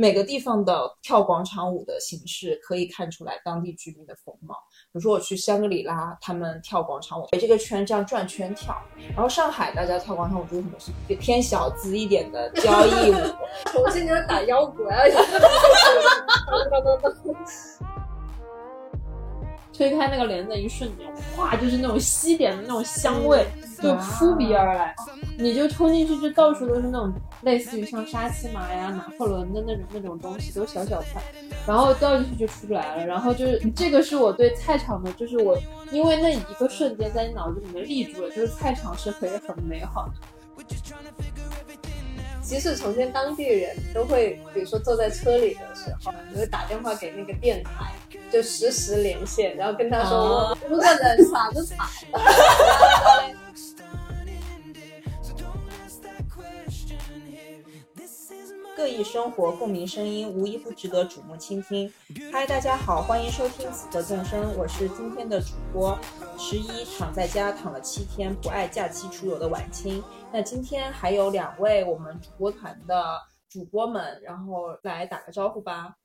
每个地方的跳广场舞的形式可以看出来当地居民的风貌。比如说我去香格里拉，他们跳广场舞，围这个圈这样转圈跳。然后上海大家跳广场舞就是什么是偏小资一点的交谊舞。重庆就是打腰鼓啊，推开那个帘子一瞬间，哗，就是那种西点的那种香味就扑鼻而来，你就冲进去，就到处都是那种类似于像沙琪玛呀、拿破仑的那种那种东西，都小小块，然后掉进去就出不来了。然后就是这个是我对菜场的，就是我因为那一个瞬间在你脑子里面立住了，就是菜场是可以很美好的。即使重庆当地人都会，比如说坐在车里的时候，你会打电话给那个电台，就实时连线，然后跟他说，如果人傻子菜。各异生活，共鸣声音，无一不值得瞩目倾听。嗨，大家好，欢迎收听《死的众生》，我是今天的主播十一，躺在家躺了七天，不爱假期出游的晚清。那今天还有两位我们主播团的主播们，然后来打个招呼吧。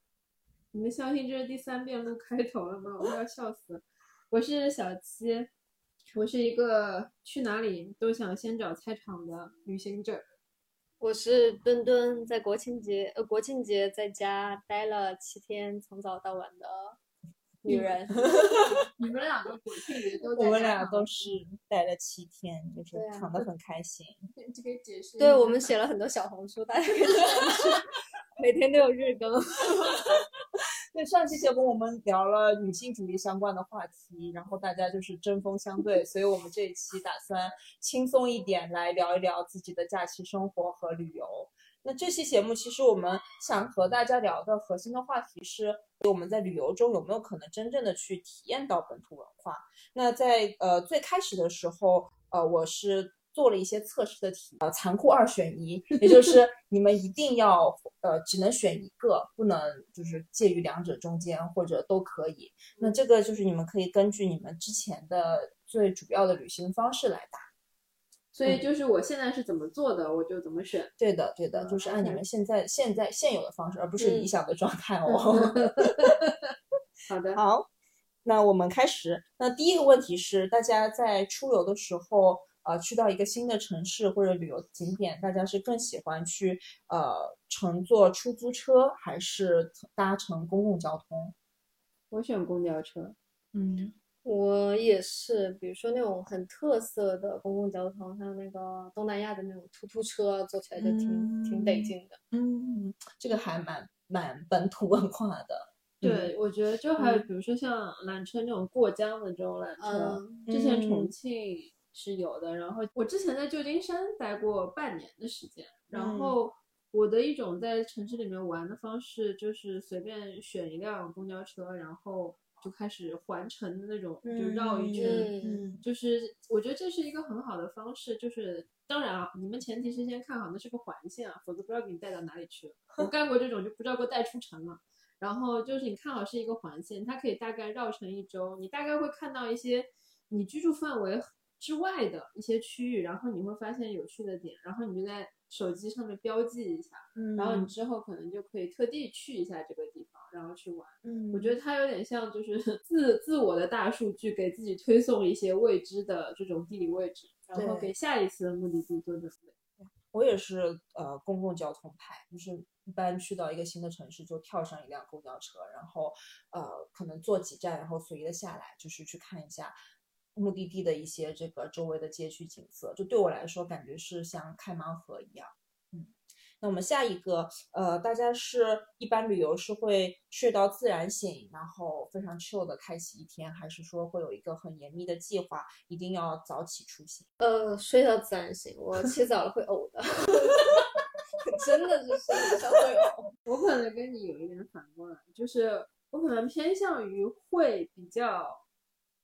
你们相信这是第三遍录开头了吗？我要笑死。我是小七，我是一个去哪里都想先找菜场的旅行者。我是墩墩，在国庆节呃国庆节在家待了七天，从早到晚的。女人。你们两个国庆节都我们俩都是待了七天，就是躺得很开心。这个解释。对我们写了很多小红书，大家可以 每天都有日更。对上期节目我们聊了女性主义相关的话题，然后大家就是针锋相对，所以我们这一期打算轻松一点来聊一聊自己的假期生活和旅游。那这期节目其实我们想和大家聊的核心的话题是，我们在旅游中有没有可能真正的去体验到本土文化？那在呃最开始的时候，呃我是。做了一些测试的题，呃，残酷二选一，也就是 你们一定要，呃，只能选一个，不能就是介于两者中间，或者都可以。那这个就是你们可以根据你们之前的最主要的旅行方式来打。所以就是我现在是怎么做的，我就怎么选。对的，对的，就是按你们现在现在现有的方式，而不是理想的状态 哦。好的，好，那我们开始。那第一个问题是，大家在出游的时候。呃，去到一个新的城市或者旅游景点，大家是更喜欢去呃乘坐出租车还是搭乘公共交通？我选公交车。嗯，我也是。比如说那种很特色的公共交通，像那个东南亚的那种突突车，坐起来就挺挺得劲的。嗯，这个还蛮蛮本土文化的。对，我觉得就还有比如说像缆车那种过江的这种缆车，之前重庆。是有的，然后我之前在旧金山待过半年的时间，然后我的一种在城市里面玩的方式就是随便选一辆公交车，然后就开始环城的那种，就绕一圈，就是我觉得这是一个很好的方式，就是当然啊，你们前提是先看好那是个环线啊，否则不知道给你带到哪里去了。我干过这种就不知道给我带出城了，然后就是你看好是一个环线，它可以大概绕城一周，你大概会看到一些你居住范围。之外的一些区域，然后你会发现有趣的点，然后你就在手机上面标记一下，嗯，然后你之后可能就可以特地去一下这个地方，然后去玩。嗯，我觉得它有点像就是 自自我的大数据给自己推送一些未知的这种地理位置，然后给下一次的目的地做准备。我也是呃公共交通派，就是一般去到一个新的城市就跳上一辆公交车，然后呃可能坐几站，然后随意的下来，就是去看一下。目的地的一些这个周围的街区景色，就对我来说感觉是像开盲盒一样。嗯，那我们下一个，呃，大家是一般旅游是会睡到自然醒，然后非常 chill 的开启一天，还是说会有一个很严密的计划，一定要早起出行？呃，睡到自然醒，我起早了会呕的，真的是身体上会呕。我可能跟你有一点反过来，就是我可能偏向于会比较。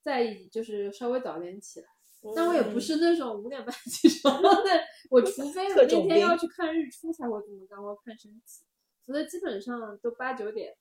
在意就是稍微早点起来，但我也不是那种五点半起床的。我除非我那天要去看日出才会这么干，我看升旗，所以基本上都八九点，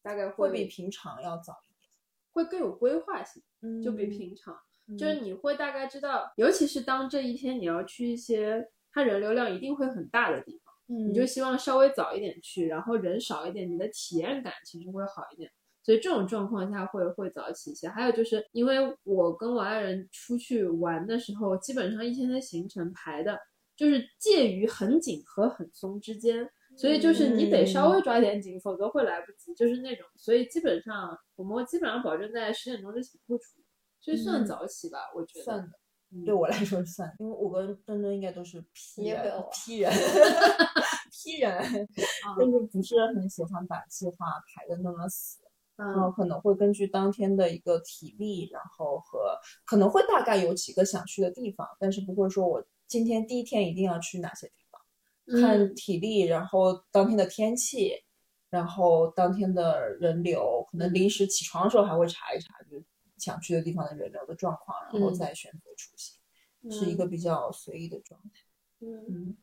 大概会比平常要早一点，会更有规划性，就比平常，就是你会大概知道，尤其是当这一天你要去一些它人流量一定会很大的地方，你就希望稍微早一点去，然后人少一点，你的体验感其实会好一点。所以这种状况下会会早起一些。还有就是因为我跟我爱人出去玩的时候，基本上一天的行程排的就是介于很紧和很松之间，所以就是你得稍微抓点紧，否则会来不及。就是那种，所以基本上我们基本上保证在十点钟之前会出，所以算早起吧，我觉得。算的，对我来说算，因为我跟墩墩应该都是 P 人，P 人，P 人，但是不是很喜欢把计划排的那么死。然后可能会根据当天的一个体力，然后和可能会大概有几个想去的地方，但是不会说我今天第一天一定要去哪些地方，看体力，然后当天的天气，然后当天的人流，可能临时起床的时候还会查一查，就是想去的地方的人流的状况，然后再选择出行，是一个比较随意的状态。嗯，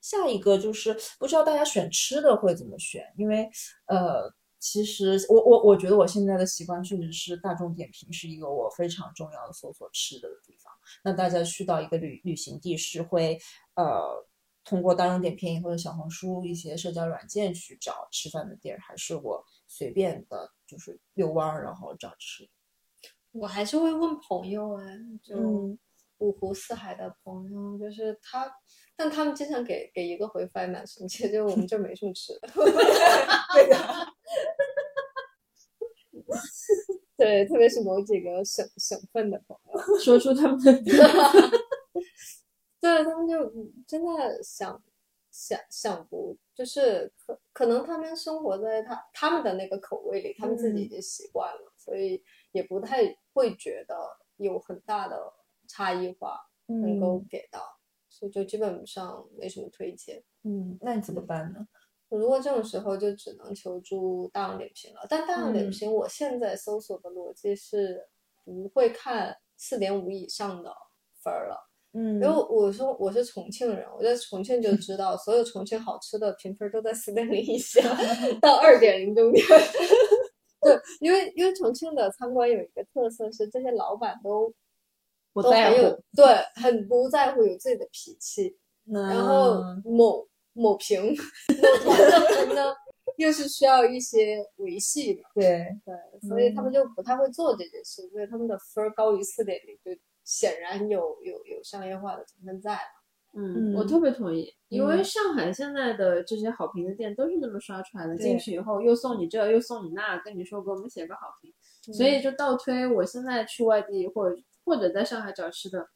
下一个就是不知道大家选吃的会怎么选，因为呃。其实我我我觉得我现在的习惯确实是大众点评是一个我非常重要的搜索吃的的地方。那大家去到一个旅旅行地是会呃通过大众点评或者小红书一些社交软件去找吃饭的地儿，还是我随便的就是遛弯儿然后找吃？我还是会问朋友哎，就五湖四海的朋友，就是他，但他们经常给给一个回复还蛮神奇，就我们这没什么吃的。对 的。对，特别是某几个省省份的朋友，说出他们的，对他们就真的想想想不，就是可可能他们生活在他他们的那个口味里，他们自己已经习惯了，所以也不太会觉得有很大的差异化能够给到，所以就基本上没什么推荐。嗯，那你怎么办呢？如果这种时候就只能求助大众点评了，但大众点评我现在搜索的逻辑是不会看四点五以上的分儿了，嗯，因为我说我是重庆人，我在重庆就知道所有重庆好吃的评分都在四点零以下 到二点零中间，对，因为因为重庆的餐馆有一个特色是这些老板都不在乎，对，很不在乎有自己的脾气，然后某。某评某团的人呢，又是需要一些维系的，对。对，所以他们就不太会做这件事，所以他们的分高于四点零，就显然有有有商业化的成分在了。嗯，我特别同意，因为上海现在的这些好评的店都是这么刷出来的，进去以后又送你这又送你那，跟你说给我们写个好评，所以就倒推我现在去外地或者或者在上海找吃的，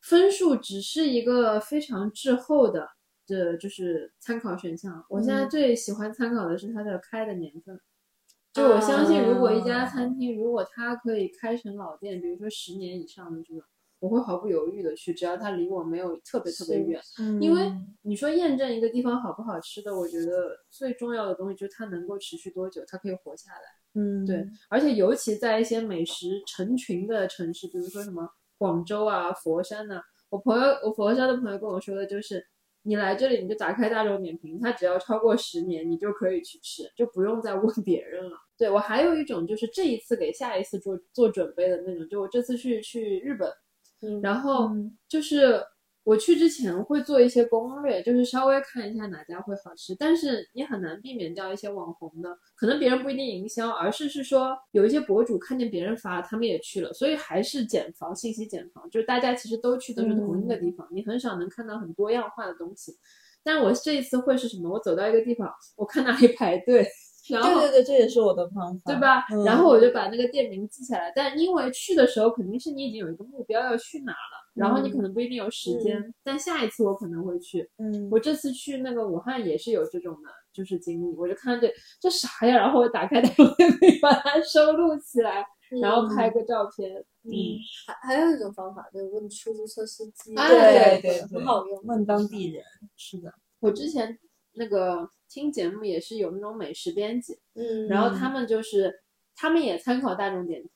分数只是一个非常滞后的。这就是参考选项。我现在最喜欢参考的是它的开的年份。就我相信，如果一家餐厅如果它可以开成老店，比如说十年以上的这种，我会毫不犹豫的去，只要它离我没有特别特别远。因为你说验证一个地方好不好吃的，我觉得最重要的东西就是它能够持续多久，它可以活下来。嗯，对。而且尤其在一些美食成群的城市，比如说什么广州啊、佛山呐，我朋友，我佛山的朋友跟我说的就是。你来这里，你就打开大众点评，它只要超过十年，你就可以去吃，就不用再问 别人了。对我还有一种就是这一次给下一次做做准备的那种，就我这次去去日本，然后就是。我去之前会做一些攻略，就是稍微看一下哪家会好吃，但是你很难避免掉一些网红的，可能别人不一定营销，而是是说有一些博主看见别人发，他们也去了，所以还是减房信息减房，就是大家其实都去的是同一个地方，你很少能看到很多样化的东西。但我这一次会是什么？我走到一个地方，我看哪里排队。然后对对对，这也是我的方法，对吧？然后我就把那个店名记下来。但因为去的时候肯定是你已经有一个目标要去哪了，然后你可能不一定有时间。但下一次我可能会去。嗯，我这次去那个武汉也是有这种的，就是经历。我就看这这啥呀？然后我打开 电脑把它收录起来，然后拍个照片。嗯，还还有一种方法就是问出租车司机，对对，很好用。问当地人，是的。我之前那个。听节目也是有那种美食编辑，嗯，然后他们就是他们也参考大众点评，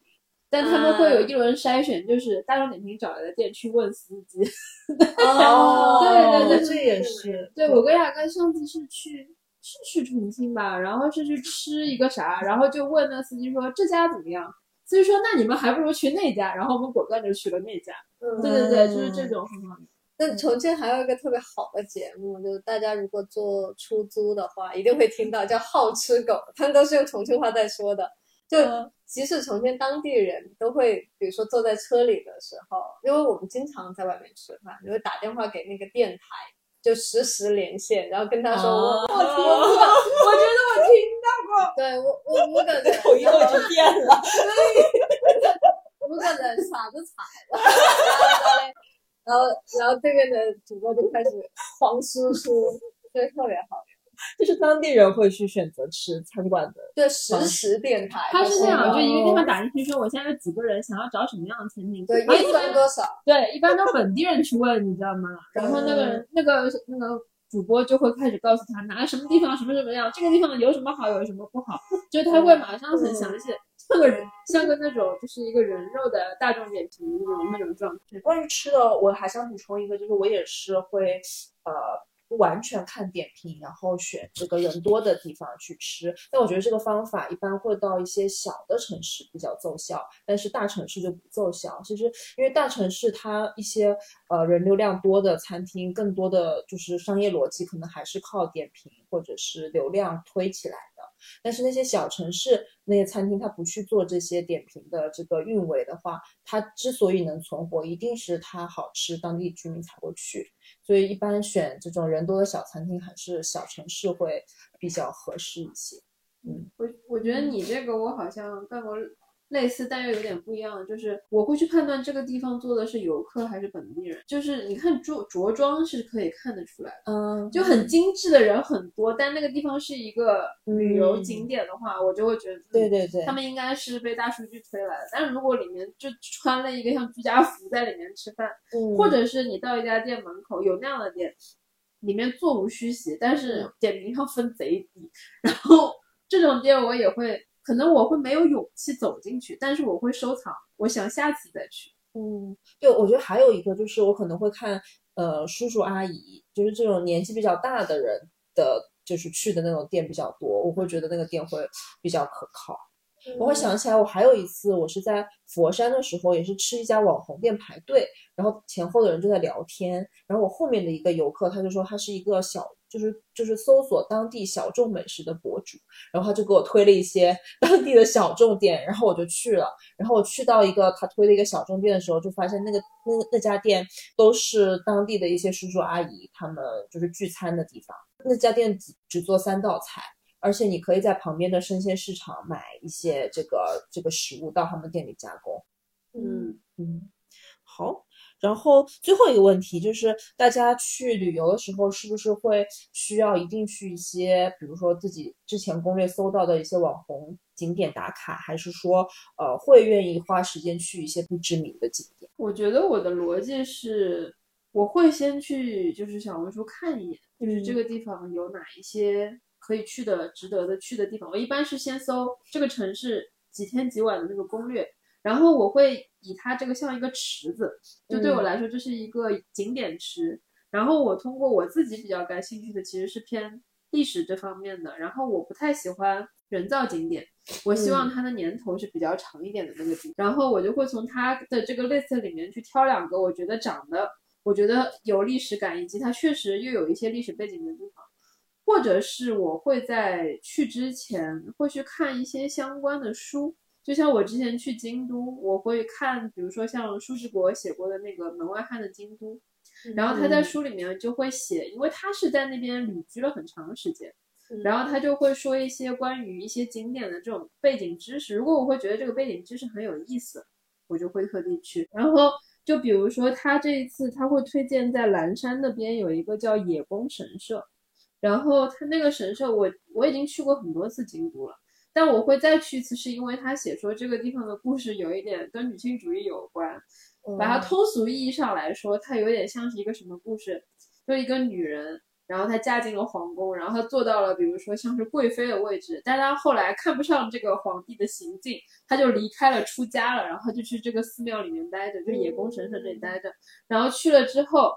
但他们会有一轮筛选，就是大众点评找来的店去问司机。哦，对对对，这也是。对我跟雅哥上次是去是去重庆吧，然后是去吃一个啥，然后就问那司机说这家怎么样？司机说那你们还不如去那家，然后我们果断就去了那家。对对对，就是这种很好那重庆还有一个特别好的节目，就是大家如果坐出租的话，一定会听到叫“好吃狗”，他们都是用重庆话在说的。就即使重庆当地人都会，比如说坐在车里的时候，因为我们经常在外面吃饭，就会打电话给那个电台，就实时连线，然后跟他说：“我我听过，我觉得我听到过。”对我我我感觉口音都已经变了，我感觉啥都踩了。然后，然后对面的主播就开始黄叔叔，对，特别好。就是当地人会去选择吃餐馆的，对，实时电台。他是这样，就一个地方打进去说，我现在有几个人想要找什么样的餐厅，对，预算多少？对，一般都本地人去问，你知道吗？然后那个人那个那个主播就会开始告诉他哪个什么地方什么什么样，这个地方有什么好，有什么不好，就他会马上很详细，像个人像个那种就是一个人肉的大众点评那种那种状态。关于吃的，我还想补充一个，就是我也是会呃。不完全看点评，然后选这个人多的地方去吃。但我觉得这个方法一般会到一些小的城市比较奏效，但是大城市就不奏效。其实因为大城市它一些呃人流量多的餐厅，更多的就是商业逻辑可能还是靠点评或者是流量推起来的。但是那些小城市那些餐厅，它不去做这些点评的这个运维的话，它之所以能存活，一定是它好吃，当地居民才会去。所以一般选这种人多的小餐厅，还是小城市会比较合适一些。嗯，我我觉得你这个我好像干过。类似但又有点不一样，就是我会去判断这个地方做的是游客还是本地人。就是你看着着装是可以看得出来的，嗯，就很精致的人很多，但那个地方是一个旅游景点的话，我就会觉得，对对对，他们应该是被大数据推来的。但是如果里面就穿了一个像居家服在里面吃饭，或者是你到一家店门口有那样的店，里面座无虚席，但是点评上分贼低，然后这种店我也会。可能我会没有勇气走进去，但是我会收藏，我想下次再去。嗯，对，我觉得还有一个就是我可能会看，呃，叔叔阿姨，就是这种年纪比较大的人的，就是去的那种店比较多，我会觉得那个店会比较可靠。我会想起来，我还有一次，我是在佛山的时候，也是吃一家网红店排队，然后前后的人就在聊天，然后我后面的一个游客他就说他是一个小。就是就是搜索当地小众美食的博主，然后他就给我推了一些 当地的小众店，然后我就去了。然后我去到一个他推的一个小众店的时候，就发现那个那那家店都是当地的一些叔叔阿姨他们就是聚餐的地方。那家店只只做三道菜，而且你可以在旁边的生鲜市场买一些这个这个食物到他们店里加工。嗯嗯，好。然后最后一个问题就是，大家去旅游的时候，是不是会需要一定去一些，比如说自己之前攻略搜到的一些网红景点打卡，还是说，呃，会愿意花时间去一些不知名的景点？我觉得我的逻辑是，我会先去就是小红书看一眼，就是这个地方有哪一些可以去的、值得的去的地方。我一般是先搜这个城市几天几晚的那个攻略。然后我会以它这个像一个池子，就对我来说这是一个景点池。然后我通过我自己比较感兴趣的其实是偏历史这方面的。然后我不太喜欢人造景点，我希望它的年头是比较长一点的那个地。然后我就会从它的这个 list 里面去挑两个我觉得长得我觉得有历史感，以及它确实又有一些历史背景的地方，或者是我会在去之前会去看一些相关的书。就像我之前去京都，我会看，比如说像舒志国写过的那个《门外汉的京都》，然后他在书里面就会写，因为他是在那边旅居了很长时间，然后他就会说一些关于一些景点的这种背景知识。如果我会觉得这个背景知识很有意思，我就会特地去。然后就比如说他这一次他会推荐在蓝山那边有一个叫野宫神社，然后他那个神社我我已经去过很多次京都了。但我会再去一次，是因为他写说这个地方的故事有一点跟女性主义有关，把它通俗意义上来说，它有点像是一个什么故事？就一个女人，然后她嫁进了皇宫，然后她做到了，比如说像是贵妃的位置，但她后来看不上这个皇帝的行径，她就离开了，出家了，然后就去这个寺庙里面待着，就野宫神社这里待着，然后去了之后，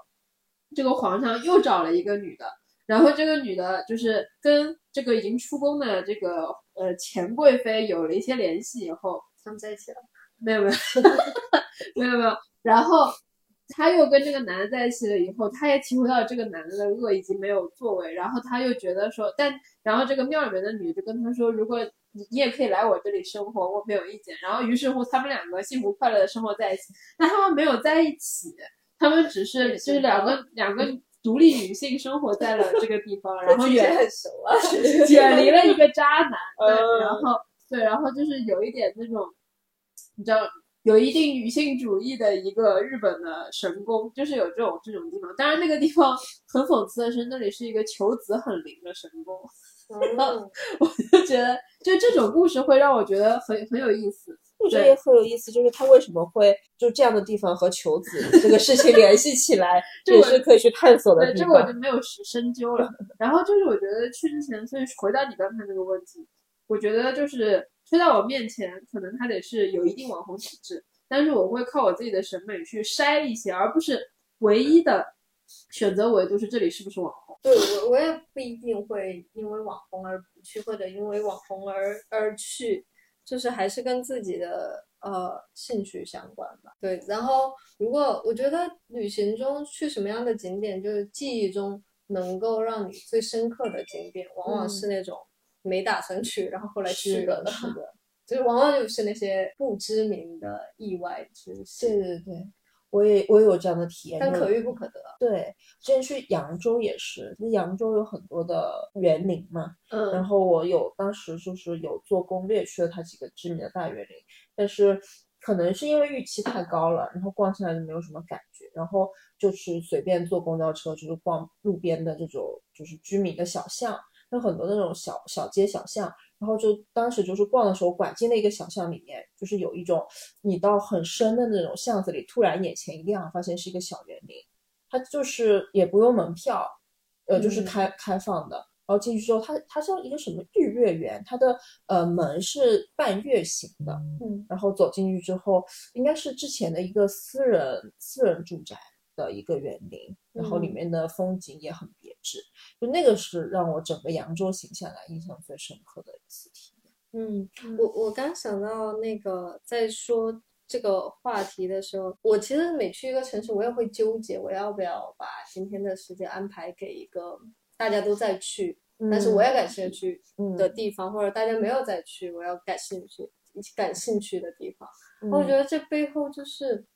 这个皇上又找了一个女的。然后这个女的，就是跟这个已经出宫的这个呃前贵妃有了一些联系以后，他们在一起了？没有没有 没有没有。然后他又跟这个男的在一起了以后，他也体会到这个男的的恶已经没有作为，然后他又觉得说，但然后这个庙里面的女就跟他说，如果你你也可以来我这里生活，我没有意见。然后于是乎他们两个幸福快乐的生活在一起，但他们没有在一起，他们只是就是两个两个独立女性生活在了这个地方，然后远很熟啊，远离了一个渣男，对，然后对，然后就是有一点那种，你知道。有一定女性主义的一个日本的神宫，就是有这种这种地方。当然，那个地方很讽刺的是，那里是一个求子很灵的神宫。嗯，我就觉得，就这种故事会让我觉得很很有意思。我觉得也很有意思，就是他为什么会就这样的地方和求子这个事情联系起来，这也是可以去探索的地方。这个我就没有深究了。然后就是我觉得去之前，所以回到你刚才那个问题，我觉得就是。推到我面前，可能他得是有一定网红体质，但是我会靠我自己的审美去筛一些，而不是唯一的选择维度是这里是不是网红。对我，我也不一定会因为网红而不去，或者因为网红而而去，就是还是跟自己的呃兴趣相关吧。对，然后如果我觉得旅行中去什么样的景点，就是记忆中能够让你最深刻的景点，往往是那种。没打算去，然后后来去了的，是的，就是往往就是那些不知名的意外之喜。对对对，我也我也有这样的体验，但可遇不可得。对，之前去扬州也是，那扬州有很多的园林嘛，嗯，然后我有当时就是有做攻略去了它几个知名的大园林，但是可能是因为预期太高了，然后逛起来就没有什么感觉，然后就是随便坐公交车，就是逛路边的这种就是居民的小巷。有很多那种小小街小巷，然后就当时就是逛的时候，拐进了一个小巷里面，就是有一种你到很深的那种巷子里，突然眼前一亮，发现是一个小园林，它就是也不用门票，呃，就是开开放的。然后进去之后，它它像一个什么日月园，它的呃门是半月形的，嗯，然后走进去之后，应该是之前的一个私人私人住宅。的一个园林，然后里面的风景也很别致，就那个是让我整个扬州行下来印象最深刻的一次体验。嗯，我我刚想到那个在说这个话题的时候，我其实每去一个城市，我也会纠结我要不要把今天的时间安排给一个大家都在去，但是我也感兴趣的地方，或者大家没有再去，我要感兴趣感兴趣的地方。我觉得这背后就是。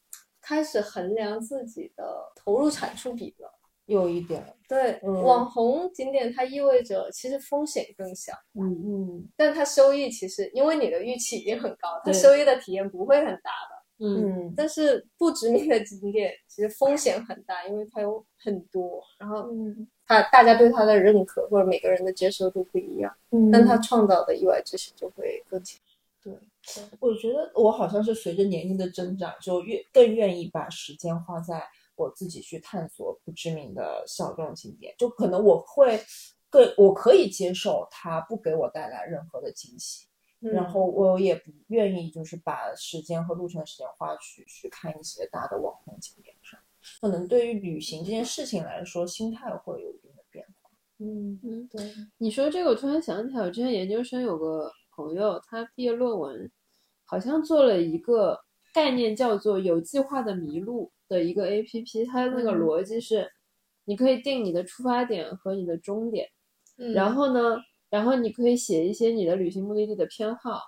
开始衡量自己的投入产出比了，有一点。对网红景点，它意味着其实风险更小，嗯嗯，但它收益其实因为你的预期已经很高，它收益的体验不会很大的，嗯，但是不知名的景点其实风险很大，因为它有很多，然后它大家对它的认可或者每个人的接受度不一样，嗯，但它创造的意外之喜就会更强。对，我觉得我好像是随着年龄的增长，就越更愿意把时间花在我自己去探索不知名的小众景点。就可能我会更，我可以接受它不给我带来任何的惊喜，然后我也不愿意就是把时间和路程的时间花去去看一些大的网红景点上。可能对于旅行这件事情来说，心态会有一定的变化。嗯嗯，对，你说这个，我突然想起来，我之前研究生有个。朋友，他毕业论文好像做了一个概念，叫做“有计划的迷路”的一个 A P P。它的那个逻辑是，你可以定你的出发点和你的终点，然后呢，然后你可以写一些你的旅行目的地的偏好，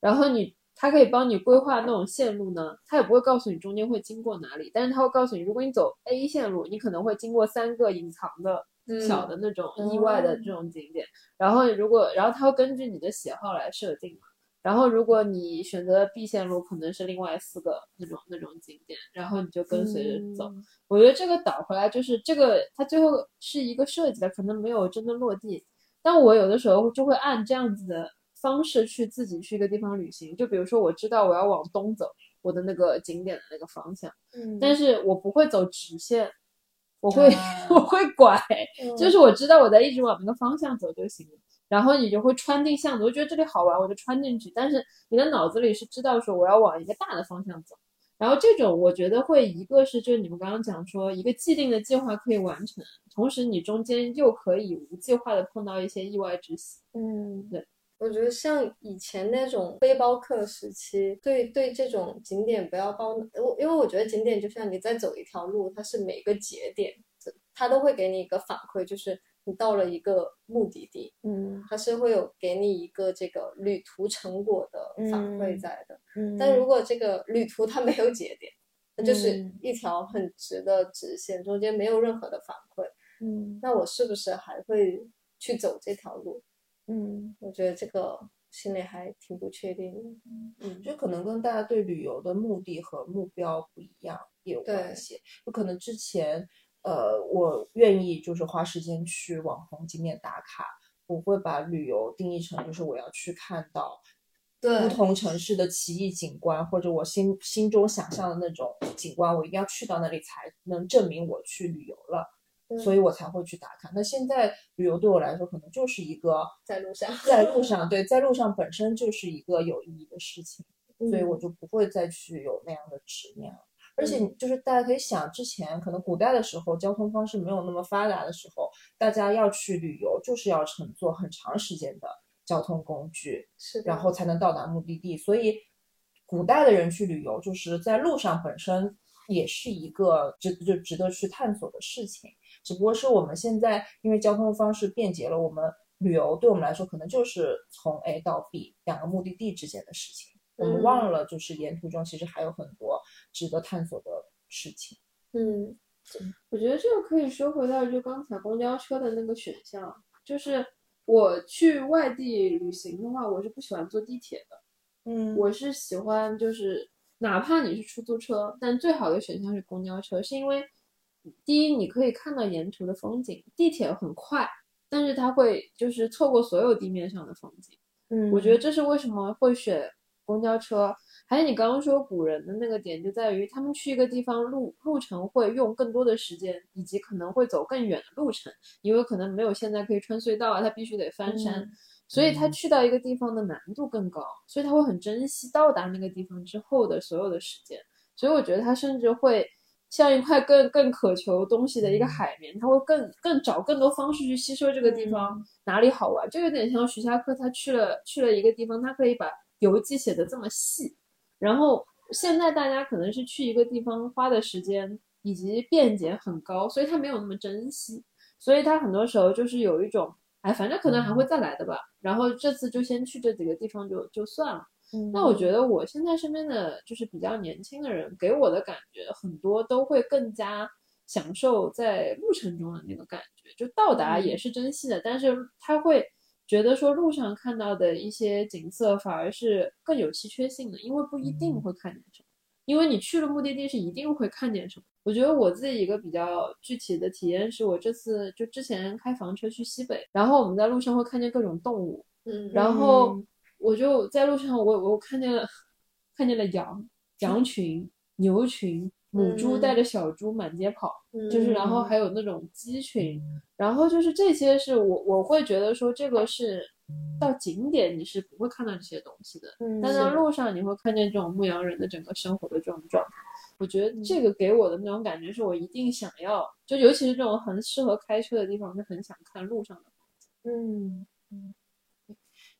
然后你它可以帮你规划那种线路呢，它也不会告诉你中间会经过哪里，但是它会告诉你，如果你走 A 线路，你可能会经过三个隐藏的。小的那种意外的这种景点，然后如果然后它会根据你的喜好来设定嘛，然后如果你选择 B 线路，可能是另外四个那种那种景点，然后你就跟随着走。我觉得这个倒回来就是这个，它最后是一个设计的，可能没有真的落地。但我有的时候就会按这样子的方式去自己去一个地方旅行，就比如说我知道我要往东走，我的那个景点的那个方向，嗯，但是我不会走直线。我会 我会拐，就是我知道我在一直往那个方向走就行了，然后你就会穿进巷子，我觉得这里好玩，我就穿进去。但是你的脑子里是知道说我要往一个大的方向走，然后这种我觉得会一个是就是你们刚刚讲说一个既定的计划可以完成，同时你中间又可以无计划的碰到一些意外之喜。嗯，对，我觉得像以前那种背包客时期，对对这种景点不要抱，我因为我觉得景点就像你在走一条路，它是每个节点，它都会给你一个反馈，就是你到了一个目的地，嗯，它是会有给你一个这个旅途成果的反馈在的。嗯但如果这个旅途它没有节点，那就是嗯一条很直的直线，中间没有任何的反馈，嗯那我是不是还会去走这条路？嗯，我觉得这个心里还挺不确定的。嗯，就可能跟大家对旅游的目的和目标不一样也有关系。就可能之前，呃，我愿意就是花时间去网红景点打卡，我会把旅游定义成就是我要去看到对不同城市的奇异景观，或者我心心中想象的那种景观，我一定要去到那里才能证明我去旅游了。所以我才会去打卡。那现在旅游对我来说，可能就是一个在路上在路 上，对，在路上本身就是一个有意义的事情，所以嗯我就不会再去有那样的执念了。而且就是大家可以想，之前可能古代的时候，交通方式没有那么发达的时候，大家要去旅游，就是要乘坐很长时间的交通工具，是，然后才能到达目的地。所以，古代的人去旅游，就是在路上本身也是一个值就值得去探索的事情。只不过是我们现在因为交通方式便捷了，我们旅游对我们来说可能就是从 A 到 B 两个目的地之间的事情。我们嗯忘了，就是沿途中其实还有很多值得探索的事情。嗯我觉得这个可以说回到就刚才公交车的那个选项，就是我去外地旅行的话，我是不喜欢坐地铁的，嗯我是喜欢就是哪怕你是出租车，但最好的选项是公交车，是因为第一你可以看到沿途的风景，地铁很快，但是它会就是错过所有地面上的风景。嗯我觉得这是为什么会选公交车。还有你刚刚说古人的那个点，就在于他们去一个地方路路程会用更多的时间，以及可能会走更远的路程，因为可能没有现在可以穿隧道啊，他必须得翻山，嗯所以他去到一个地方的难度更高，所以他会很珍惜到达那个地方之后的所有的时间。所以我觉得他甚至会像一块更更渴求东西的一个海绵，他会更更找更多方式去吸收这个地方哪里好玩。就有点像徐霞客，他去了去了一个地方，他可以把游记写的这么细。然后现在大家可能是去一个地方花的时间以及便捷很高，所以他没有那么珍惜，所以他很多时候就是有一种，哎，反正可能还会再来的吧。然后这次就先去这几个地方就就算了。那我觉得我现在身边的就是比较年轻的人，给我的感觉很多都会更加享受在路程中的那个感觉，就到达也是珍惜的，但是他会觉得说路上看到的一些景色反而是更有稀缺性的，因为不一定会看见什么，因为你去了目的地是一定会看见什么。我觉得我自己一个比较具体的体验是我这次就之前开房车去西北，然后我们在路上会看见各种动物，嗯，然后我就在路上，我我看见了 看见了羊、羊群、牛群、母猪嗯。带着小猪满街跑，嗯就是然后还有那种鸡群，然后就是这些是我我会觉得说这个是到景点你是不会看到这些东西的，嗯但在路上你会看见这种牧羊人的整个生活的这种状态。我觉得这个给我的那种感觉是我一定想要，就尤其是这种很适合开车的地方，就很想看路上的。嗯嗯，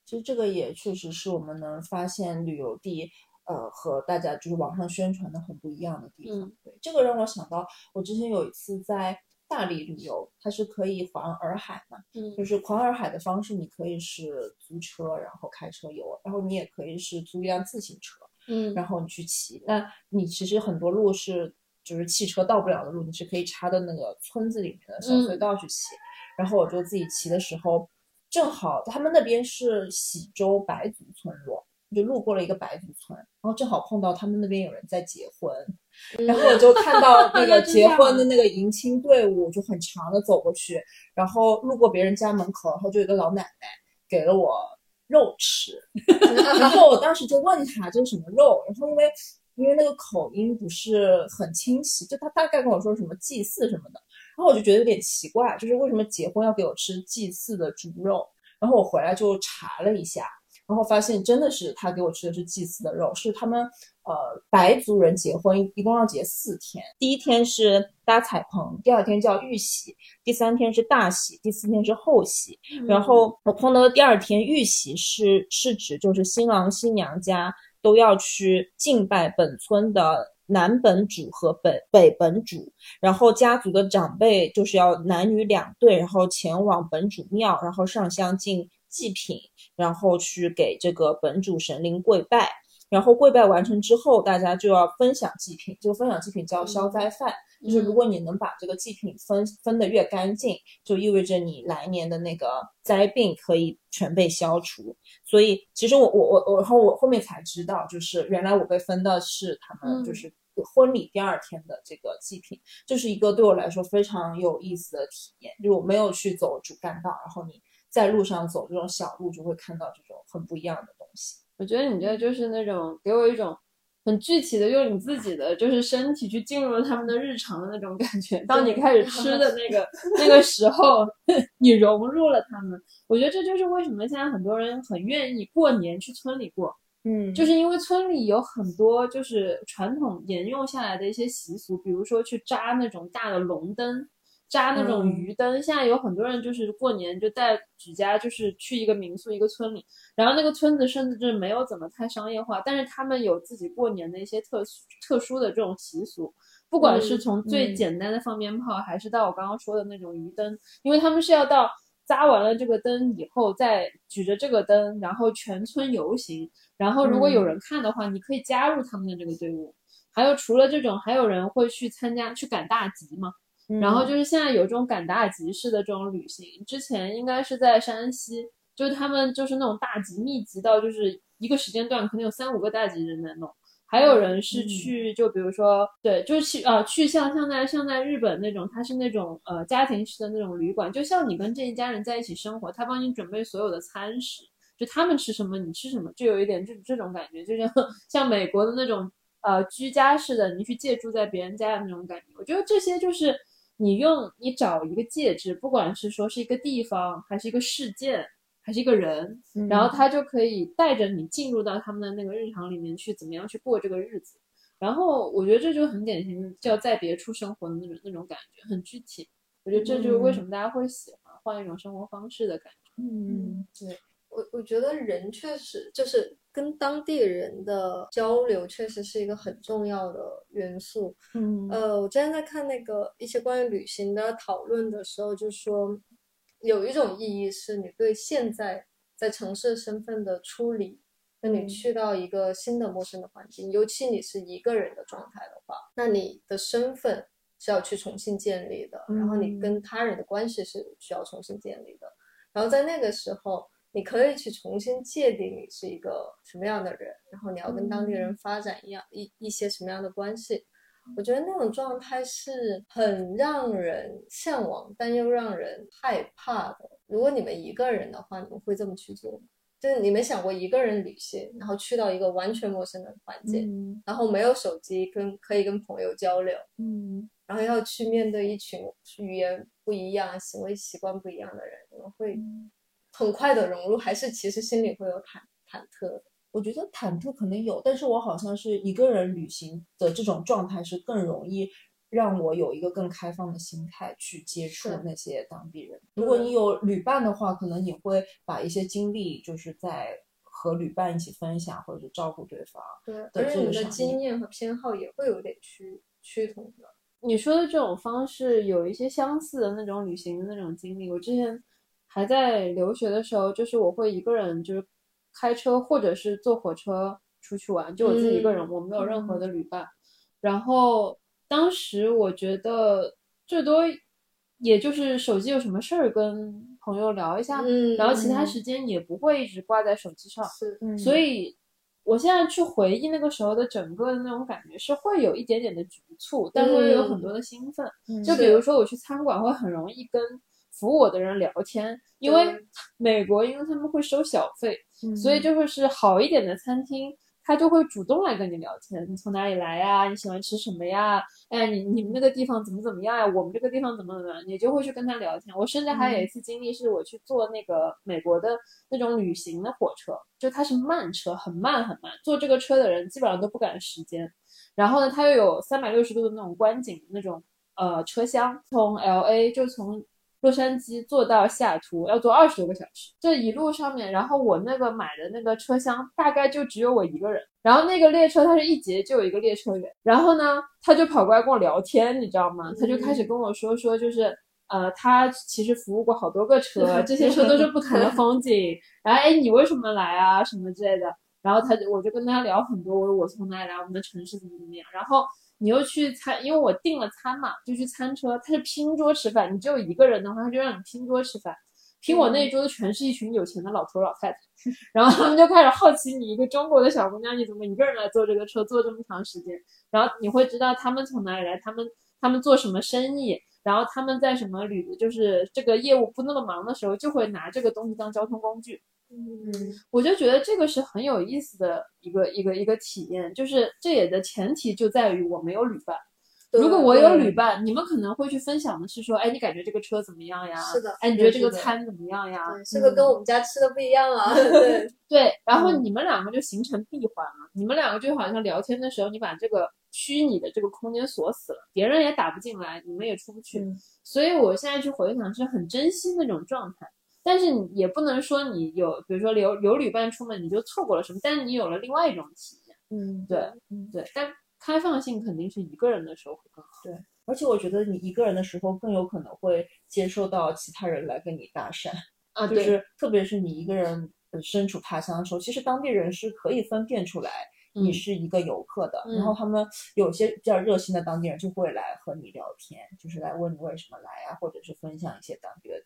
其实这个也确实是我们能发现旅游地，呃，和大家就是网上宣传的很不一样的地方。嗯对，这个让我想到，我之前有一次在大理旅游，它是可以环洱海嘛，嗯就是环洱海的方式，你可以是租车，然后开车游，然后你也可以是租一辆自行车，嗯然后你去骑。那你其实很多路是就是汽车到不了的路，你是可以插到那个村子里面的小隧道去骑。然后我就自己骑的时候，正好他们那边是喜洲白族村落，就路过了一个白族村，然后正好碰到他们那边有人在结婚，然后我就看到 那个结婚的那个迎亲队伍就很长的走过去，然后路过别人家门口，然后就有一个老奶奶给了我肉吃，然后我当时就问他这是什么肉，然后因为因为那个口音不是很清晰，就他大概跟我说什么祭祀什么的，然后我就觉得有点奇怪，就是为什么结婚要给我吃祭祀的猪肉？然后我回来就查了一下，然后发现真的是他给我吃的是祭祀的肉，是他们呃白族人结婚一共要结四天，第一天是搭彩棚，第二天叫玉玺，第三天是大喜，第四天是后喜。然后我碰到的第二天玉玺是是指就是新郎新娘家都要去敬拜本村的。南本主和北北本主，然后家族的长辈就是要男女两对，然后前往本主庙，然后上香敬祭品，然后去给这个本主神灵跪拜。然后跪拜完成之后，大家就要分享祭品。这个分享祭品叫消灾饭，就是如果你能把这个祭品分分的越干净，就意味着你来年的那个灾病可以全被消除。所以其实我我我我，然后我后面才知道，就是原来我被分的是他们就是婚礼第二天的这个祭品，就是一个对我来说非常有意思的体验。就是我没有去走主干道，然后你在路上走这种小路，就会看到这种很不一样的东西。我觉得你这就是那种给我一种很具体的用你自己的就是身体去进入了他们的日常的那种感觉。当你开始 吃的那个那个时候，你融入了他们。我觉得这就是为什么现在很多人很愿意过年去村里过，嗯，就是因为村里有很多就是传统沿用下来的一些习俗，比如说去扎那种大的龙灯。扎那种鱼灯，现在有很多人就是过年就带举家，就是去一个民宿、一个村里，然后那个村子甚至就是没有怎么太商业化，但是他们有自己过年的一些特特殊的这种习俗，不管是从最简单的放鞭炮，还是到我刚刚说的那种鱼灯，因为他们是要到扎完了这个灯以后，再举着这个灯，然后全村游行，然后如果有人看的话，你可以加入他们的这个队伍。还有除了这种，还有人会去参加去赶大集嘛。然后就是现在有这种赶大集式的这种旅行，之前应该是在山西，就是他们就是那种大集密集到就是一个时间段可能有三五个大集人在弄，还有人是去就比如说对，就是去啊去像像在像在日本那种，他是那种呃家庭式的那种旅馆，就像你跟这一家人在一起生活，他帮你准备所有的餐食，就他们吃什么你吃什么，就有一点这这种感觉，就像 像美国的那种呃居家式的，你去借住在别人家的那种感觉，我觉得这些就是。你用你找一个介质，不管是说是一个地方，还是一个事件，还是一个人，然后他就可以带着你进入到他们的那个日常里面去，怎么样去过这个日子。然后我觉得这就很典型，叫在别处生活的那种那种感觉，很具体。我觉得这就是为什么大家会喜欢换一种生活方式的感觉。嗯，对。我我觉得人确实就是跟当地人的交流，确实是一个很重要的元素。嗯，呃，我之前在看那个一些关于旅行的讨论的时候，就说有一种意义是你对现在在城市身份的处理，跟你去到一个新的陌生的环境，尤其你是一个人的状态的话，那你的身份是要去重新建立的，然后你跟他人的关系是需要重新建立的，然后在那个时候。你可以去重新界定你是一个什么样的人，然后你要跟当地人发展一样一一些什么样的关系。我觉得那种状态是很让人向往，但又让人害怕的。如果你们一个人的话，你们会这么去做吗？就是你们想过一个人旅行，然后去到一个完全陌生的环境，然后没有手机跟可以跟朋友交流，嗯，然后要去面对一群语言不一样、行为习惯不一样的人，你们会？很快的融入，还是其实心里会有忐忐忑。我觉得忐忑可能有，但是我好像是一个人旅行的这种状态是更容易让我有一个更开放的心态去接触那些当地人。如果你有旅伴的话，可能你会把一些经历就是在和旅伴一起分享，或者是照顾对方。对，而且你的经验和偏好也会有点趋趋同的。你说的这种方式有一些相似的那种旅行的那种经历，我之前。还在留学的时候，就是我会一个人，就是开车或者是坐火车出去玩，就我自己一个人，我没有任何的旅伴。然后当时我觉得最多也就是手机有什么事儿跟朋友聊一下，然后其他时间也不会一直挂在手机上。所以我现在去回忆那个时候的整个的那种感觉，是会有一点点的局促，但会有很多的兴奋。就比如说我去餐馆，会很容易跟。服务我的人聊天，因为美国，因为他们会收小费，所以就会是好一点的餐厅，他就会主动来跟你聊天，你从哪里来呀？你喜欢吃什么呀？哎，你你们那个地方怎么怎么样呀？我们这个地方怎么怎么样？你就会去跟他聊天。我甚至还有一次经历，是我去坐那个美国的那种旅行的火车，就它是慢车，很慢很慢，坐这个车的人基本上都不赶时间。然后呢，它又有三百六十度的那种观景那种呃车厢，从 L A 就从。洛杉矶坐到西雅图要坐二十多个小时，这一路上面，然后我那个买的那个车厢大概就只有我一个人，然后那个列车它是一节就有一个列车员，然后呢他就跑过来跟我聊天，你知道吗？他就开始跟我说说就是呃他其实服务过好多个车，这些车都是不同的 风景，然后哎你为什么来啊什么之类的，然后他就我就跟他聊很多，我我从哪里来，我们的城市怎么怎么样，然后。你又去餐，因为我订了餐嘛，就去餐车。他是拼桌吃饭，你只有一个人的话，他就让你拼桌吃饭。拼我那一桌的全是一群有钱的老头老太太，然后他们就开始好奇你一个中国的小姑娘，你怎么一个人来坐这个车，坐这么长时间？然后你会知道他们从哪里来，他们他们做什么生意，然后他们在什么旅，就是这个业务不那么忙的时候，就会拿这个东西当交通工具。嗯，我就觉得这个是很有意思的一个一个一个体验，就是这也的前提就在于我没有旅伴。如果我有旅伴，你们可能会去分享的是说，哎，你感觉这个车怎么样呀？是的。哎，你觉得这个餐怎么样呀？是不是跟我们家吃的不一样啊？对 对。然后你们两个就形成闭环了，你们两个就好像聊天的时候，你把这个虚拟的这个空间锁死了，别人也打不进来，你们也出不去。所以我现在去回想，是很珍惜那种状态。但是你也不能说你有，比如说有有旅伴出门你就错过了什么，但是你有了另外一种体验，嗯，对，嗯对，但开放性肯定是一个人的时候会更好，对，而且我觉得你一个人的时候更有可能会接受到其他人来跟你搭讪，啊，就是特别是你一个人身处他乡的时候，其实当地人是可以分辨出来你是一个游客的，然后他们有些比较热心的当地人就会来和你聊天，就是来问你为什么来啊，或者是分享一些当地的。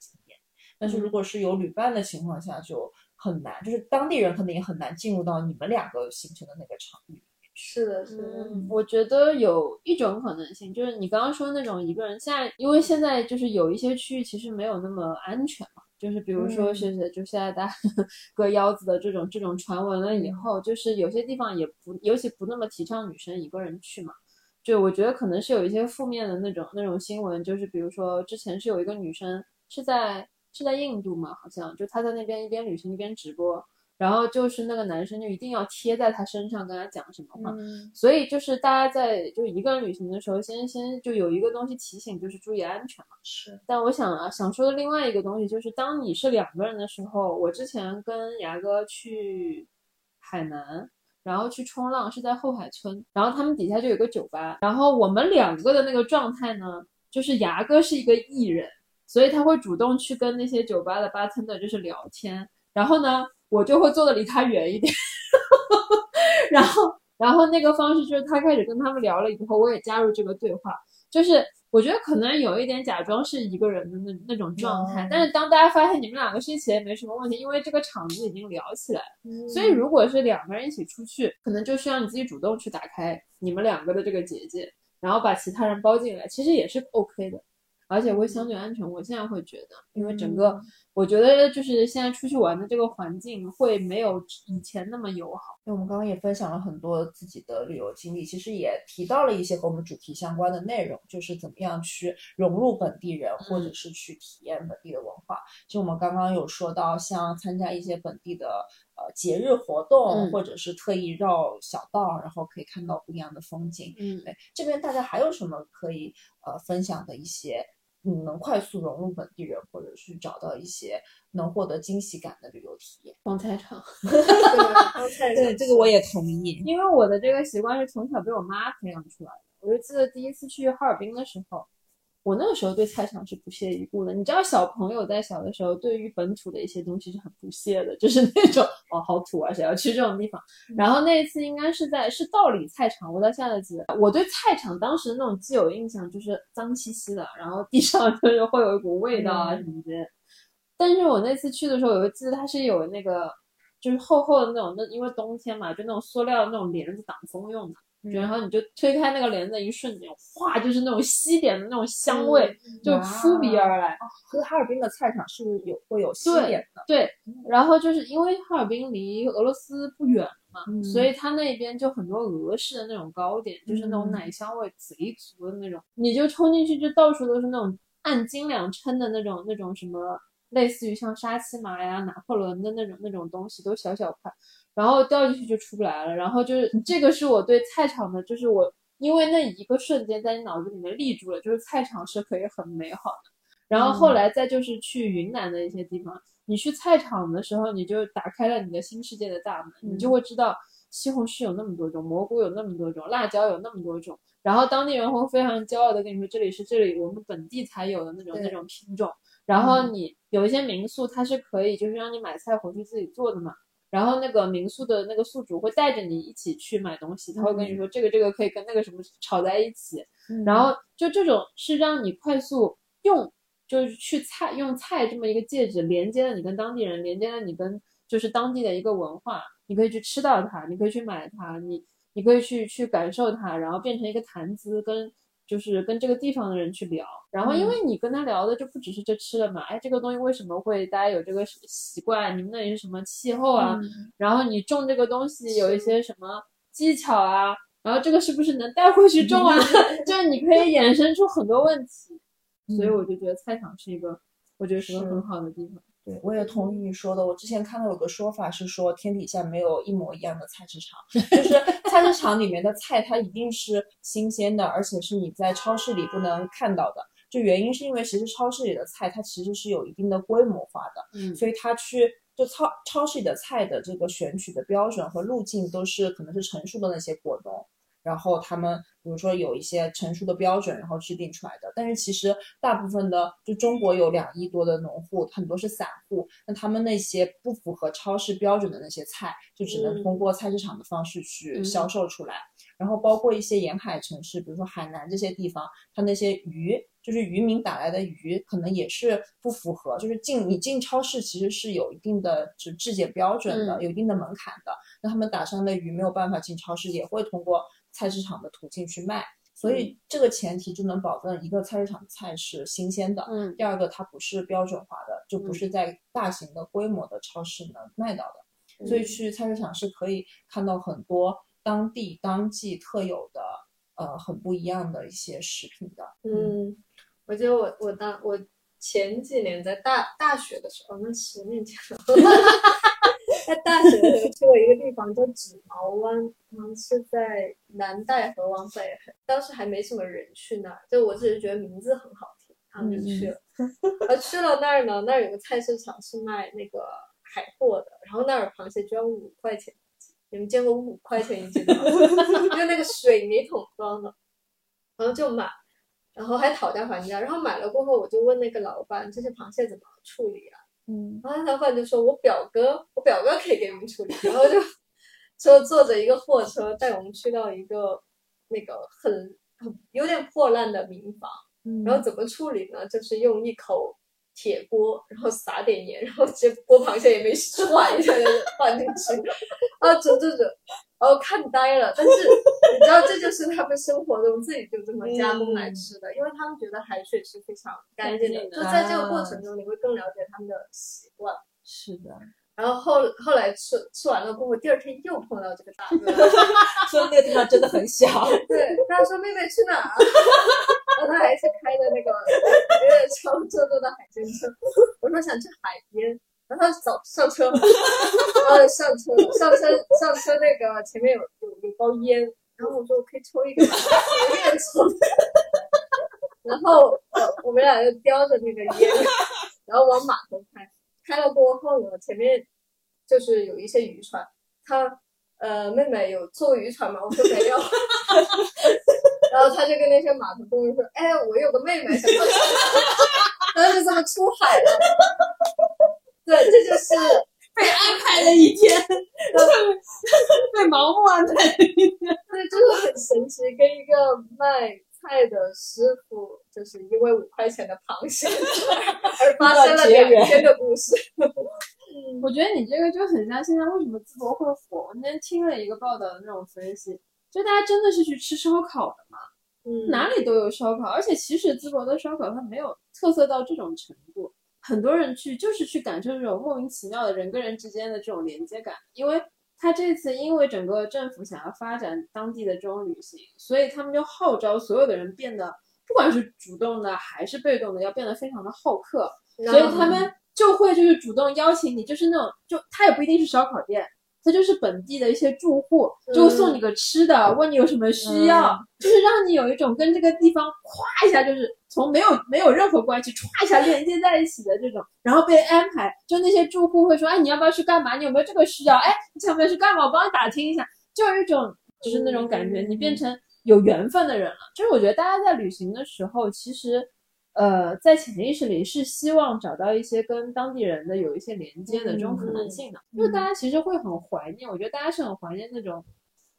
但是如果是有旅伴的情况下，就很难，就是当地人可能也很难进入到你们两个形成的那个场域。是的，是的。我觉得有一种可能性，就是你刚刚说那种一个人，现在因为现在就是有一些区域其实没有那么安全嘛，就是比如说是是，就现在大家 割腰子的这种这种传闻了以后，就是有些地方也不，尤其不那么提倡女生一个人去嘛。就我觉得可能是有一些负面的那种那种新闻，就是比如说之前是有一个女生是在。是在印度嘛？好像就他在那边一边旅行一边直播，然后就是那个男生就一定要贴在他身上跟他讲什么话，所以就是大家在就一个人旅行的时候，先先就有一个东西提醒，就是注意安全嘛。是。但我想啊，想说的另外一个东西就是，当你是两个人的时候，我之前跟牙哥去海南，然后去冲浪是在后海村，然后他们底下就有个酒吧，然后我们两个的那个状态呢，就是牙哥是一个艺人。所以他会主动去跟那些酒吧的 bartender 就是聊天，然后呢，我就会坐的离他远一点，然后，然后那个方式就是他开始跟他们聊了以后，我也加入这个对话，就是我觉得可能有一点假装是一个人的那那种状态，但是当大家发现你们两个是一起也没什么问题，因为这个场子已经聊起来了，所以如果是两个人一起出去，可能就需要你自己主动去打开你们两个的这个结界，然后把其他人包进来，其实也是 OK 的。而且会相对安全，我现在会觉得，因为整个，我觉得就是现在出去玩的这个环境会没有以前那么友好。因为我们刚刚也分享了很多自己的旅游经历，其实也提到了一些和我们主题相关的内容，就是怎么样去融入本地人，或者是去体验本地的文化。就我们刚刚有说到，像参加一些本地的呃节日活动，或者是特意绕小道，然后可以看到不一样的风景。嗯，对，这边大家还有什么可以呃分享的一些？嗯，能快速融入本地人，或者是找到一些能获得惊喜感的旅游体验。逛菜场，对，这个我也同意。因为我的这个习惯是从小被我妈培养出来的。我就记得第一次去哈尔滨的时候。我那个时候对菜场是不屑一顾的，你知道小朋友在小的时候对于本土的一些东西是很不屑的，就是那种哦好土啊，谁要去这种地方？然后那一次应该是在是道里菜场，我到现在记得，我对菜场当时那种既有印象就是脏兮兮的，然后地上 就是会有一股味道啊什么的。但是我那次去的时候，我记得它是有那个就是厚厚的那种，那因为冬天嘛，就那种塑料的那种帘子挡风用的。然后你就推开那个帘子，一瞬间，哗，就是那种西点的那种香味就扑鼻而来。和哈尔滨的菜场是不是有会有西点的？对，然后就是因为哈尔滨离俄罗斯不远嘛，嘛，所以它那边就很多俄式的那种糕点，就是那种奶香味贼足的那种，你就冲进去就到处都是那种按斤两称的那种那种什么，类似于像沙琪玛呀、拿破仑的那种那种东西，都小小块，然后掉进去就出不来了。然后就是这个是我对菜场的，就是我因为那一个瞬间在你脑子里面立住了，就是菜场是可以很美好的。然后后来再就是去云南的一些地方。你去菜场的时候，你就打开了你的新世界的大门，你就会知道西红柿有那么多种，蘑菇有那么多种，辣椒有那么多种。然后当地人会非常骄傲的跟你说，这里是这里我们本地才有的那种那种品种。然后你有一些民宿，它是可以就是让你买菜回去自己做的嘛。然后那个民宿的那个宿主会带着你一起去买东西，他会跟你说这个这个可以跟那个什么炒在一起。然后就这种是让你快速用。就是去菜用菜这么一个介质连接了你跟当地人，连接了你跟就是当地的一个文化，你可以去吃到它，你可以去买它，你你可以去去感受它，然后变成一个谈资，跟就是跟这个地方的人去聊，然后因为你跟他聊的就不只是这吃的嘛，哎，这个东西为什么会大家有这个习惯？你们那里是什么气候啊？然后你种这个东西有一些什么技巧啊？然后这个是不是能带回去种啊？就是你可以衍生出很多问题。所以我就觉得菜场是一个，我觉得是个很好的地方。对，我也同意你说的。我之前看到有个说法是说，天底下没有一模一样的菜市场，就 是菜市场里面的菜它一定是新鲜的，而且是你在超市里不能看到的。就原因是因为其实超市里的菜它其实是有一定的规模化的，嗯，所以它去就超超市里的菜的这个选取的标准和路径都是可能是成熟的那些果农。然后他们比如说有一些成熟的标准，然后制定出来的。但是其实大部分的，就中国有两亿多的农户，很多是散户，那他们那些不符合超市标准的那些菜，就只能通过菜市场的方式去销售出来。然后包括一些沿海城市，比如说海南这些地方，它那些鱼，就是渔民打来的鱼，可能也是不符合，就是进你进超市其实是有一定的就质检标准的，有一定的门槛的。那他们打上的鱼没有办法进超市，也会通过。菜市场的途径去卖，所以这个前提就能保证一个菜市场的菜是新鲜的。嗯，第二个它不是标准化的，就不是在大型的规模的超市能卖到的。所以去菜市场是可以看到很多当地当季特有的呃很不一样的一些食品的。嗯，我觉得我我当我前几年在大大学的时候，那十年前了。在大学的时候去过一个地方叫纸毛湾，嗯，是在南戴河往北，当时还没什么人去那儿，就我只是觉得名字很好听，然后就去了。而去了那儿呢，那儿有个菜市场是卖那个海货的，然后那儿螃蟹只要五块钱一斤，你们见过五块钱一斤的吗？就那个水泥桶装的，然后就买，然后还讨价还价，然后买了过后我就问那个老板，这些螃蟹怎么处理啊？嗯，然后老板就说：“我表哥，我表哥可以给你们处理。”然后就就坐着一个货车带我们去到一个那个很很有点破烂的民房，然后怎么处理呢？就是用一口铁锅，然后撒点盐，然后这锅螃蟹也没洗，唰一下就放进去，啊，煮煮煮，然后看呆了。但是你知道，这就是他们生活中自己就这么加工来吃的，因为他们觉得海水是非常干净的。就在这个过程中，你会更了解他们的习惯。是的。然后后后来吃吃完了过后，第二天又碰到这个大哥，说那个地方真的很小。对，他说妹妹去哪儿？然后他还是开的那个有点超车坐的海鲜车。我说想去海边。然后他走上车，然后上车上车上车那个前面有有有包烟，然后我说我可以抽一个吗？随便抽。然后我我们俩就叼着那个烟，然后往码头开。开了过后呢，前面就是有一些渔船。他呃，妹妹有坐渔船吗？我说没有。然后他就跟那些码头工人说：“哎，我有个妹妹想坐船。”然后就这么出海了。对，这就是被安排的一天，被盲目安排的一天。对，就是很神奇，跟一个卖菜的师傅，就是因为五块钱的螃蟹 而发生了两天的故事。我觉得你这个就很像现在为什么淄博会火。我那天听了一个报道的那种分析，就大家真的是去吃烧烤的嘛？嗯，哪里都有烧烤，而且其实淄博的烧烤它没有特色到这种程度。很多人去就是去感受这种莫名其妙的人跟人之间的这种连接感，因为他这次因为整个政府想要发展当地的这种旅行，所以他们就号召所有的人变得，不管是主动的还是被动的，要变得非常的好客。所以他们就会就是主动邀请你，就是那种就他也不一定是烧烤店。他就是本地的一些住户，就送你个吃的，问你有什么需要，就是让你有一种跟这个地方咵一下，就是从没有没有任何关系歘一下连接在一起的这种，然后被安排。就那些住户会说，哎，你要不要去干嘛？你有没有这个需要？哎，你想不想去干嘛？我帮你打听一下。就有一种就是那种感觉，你变成有缘分的人了。就是我觉得大家在旅行的时候，其实。呃，在潜意识里是希望找到一些跟当地人的有一些连接的这种可能性的，因为大家其实会很怀念，我觉得大家是很怀念那种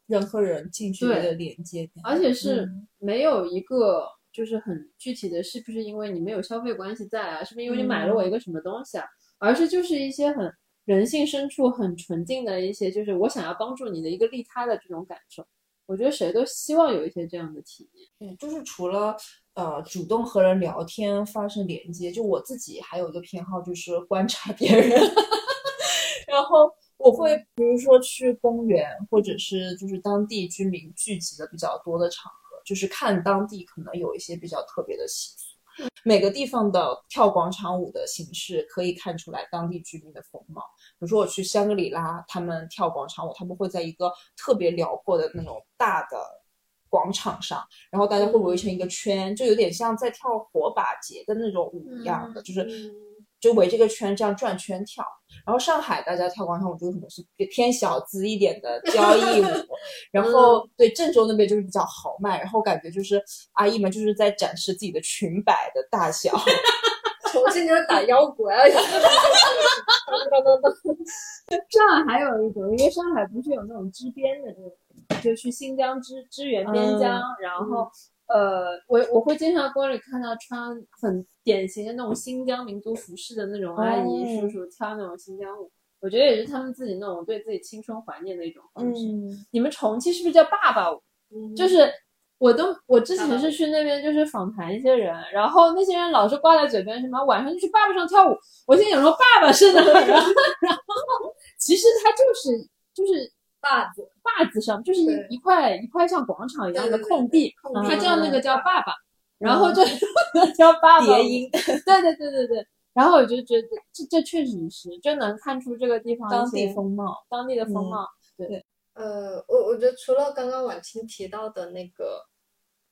人和人近距离的连接，而且是没有一个就是很具体的，是不是因为你没有消费关系在啊，是不是因为你买了我一个什么东西啊，而是就是一些很人性深处很纯净的一些，就是我想要帮助你的一个利他的这种感受。我觉得谁都希望有一些这样的体验，嗯，就是除了呃主动和人聊天发生连接，就我自己还有一个偏好就是观察别人，然后我会比如说去公园或者是就是当地居民聚集的比较多的场合，就是看当地可能有一些比较特别的习俗。每个地方的跳广场舞的形式可以看出来当地居民的风貌。比如说我去香格里拉，他们跳广场舞，他们会在一个特别辽阔的那种大的广场上，然后大家会围成一个圈，就有点像在跳火把节的那种舞一样的，就是就围这个圈这样转圈跳。然后上海大家跳广场舞就可能是偏小资一点的交 谊舞，然后对郑州那边就是比较豪迈，然后感觉就是阿姨们就是在展示自己的裙摆的大小。重庆就是打腰鼓啊！上海还有一种，因为上海不是有那种支边的那种，就去新疆支支援边疆，然后呃，我我会经常公里看到穿很典型的那种新疆民族服饰的那种阿姨叔叔跳那种新疆舞，我觉得也是他们自己那种对自己青春怀念的一种方式。你们重庆是不是叫爸爸舞？就是。我都我之前是去那边就是访谈一些人，然后那些人老是挂在嘴边什么晚上就去坝坝上跳舞，我心想说爸爸是哪？然后其实他就是就是坝子坝子上就是一一块一块像广场一样的空地，他叫那个叫爸爸，然后就叫爸爸。叠音，对对对对对，然后我就觉得这这确实是就能看出这个地方当地风貌，当地的风貌，对。呃，我我觉得除了刚刚婉清提到的那个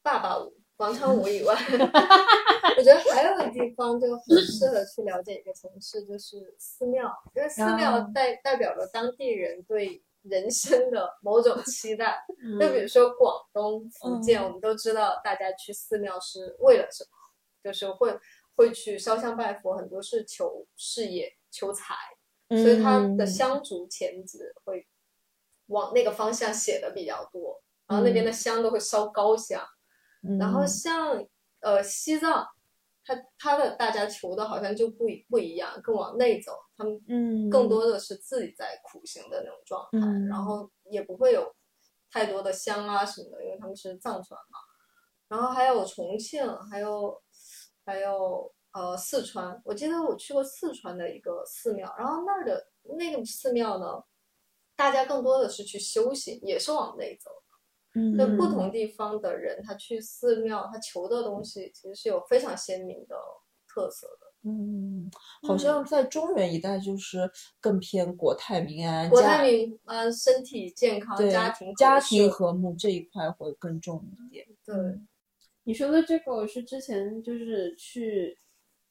爸爸舞、广场舞以外，我觉得还有个地方就很适合去了解一个城市，就是寺庙，因为寺庙代代表了当地人对人生的某种 期待。就比如说广东、福建，我们都知道大家去寺庙是为了什么，就是会会去烧香拜佛，很多是求事业、求财，所以他的香烛钱纸会。往那个方向写的比较多，然后那边的香都会烧高香，然后像呃西藏，它它的大家求的好像就不不一样，更往内走，他们嗯更多的是自己在苦行的那种状态，然后也不会有太多的香啊什么的，因为他们是藏传嘛。然后还有重庆，还有还有呃四川，我记得我去过四川的一个寺庙，然后那儿的那个寺庙呢。大家更多的是去修行，也是往内走。嗯，那不同地方的人，他去寺庙，他求的东西其实是有非常鲜明的特色的。嗯，好像在中原一带就是更偏国泰民安，国泰民安，身体健康，家庭家庭和睦这一块会更重一点。对，你说的这个我是之前就是去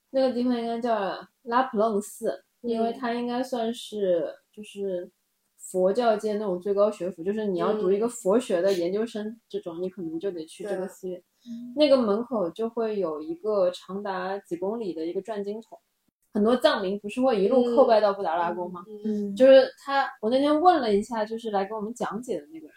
那个地方，应该叫拉普楞寺，因为它应该算是就是。佛教界那种最高学府，就是你要读一个佛学的研究生，这种你可能就得去这个寺院。那个门口就会有一个长达几公里的一个转经筒，很多藏民不是会一路叩拜到布达拉宫吗？嗯，就是他，我那天问了一下，就是来给我们讲解的那个人。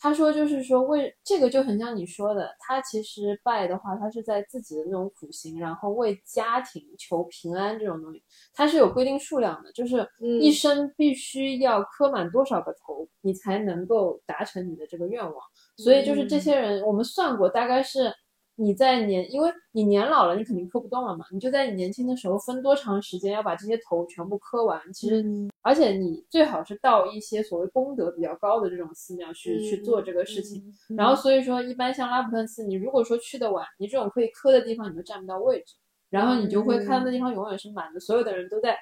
他说，就是说，为这个就很像你说的，他其实拜的话，他是在自己的那种苦行，然后为家庭求平安这种东西，他是有规定数量的，就是一生必须要磕满多少个头，你才能够达成你的这个愿望。所以就是这些人，我们算过，大概是你在年，因为你年老了，你肯定磕不动了嘛，你就在你年轻的时候分多长时间要把这些头全部磕完。其实，而且你最好是到一些所谓功德比较高的这种寺庙去去做这个事情。然后所以说，一般像拉普特寺，你如果说去的晚，你这种可以磕的地方你都占不到位置，然后你就会看到那地方永远是满的，所有的人都在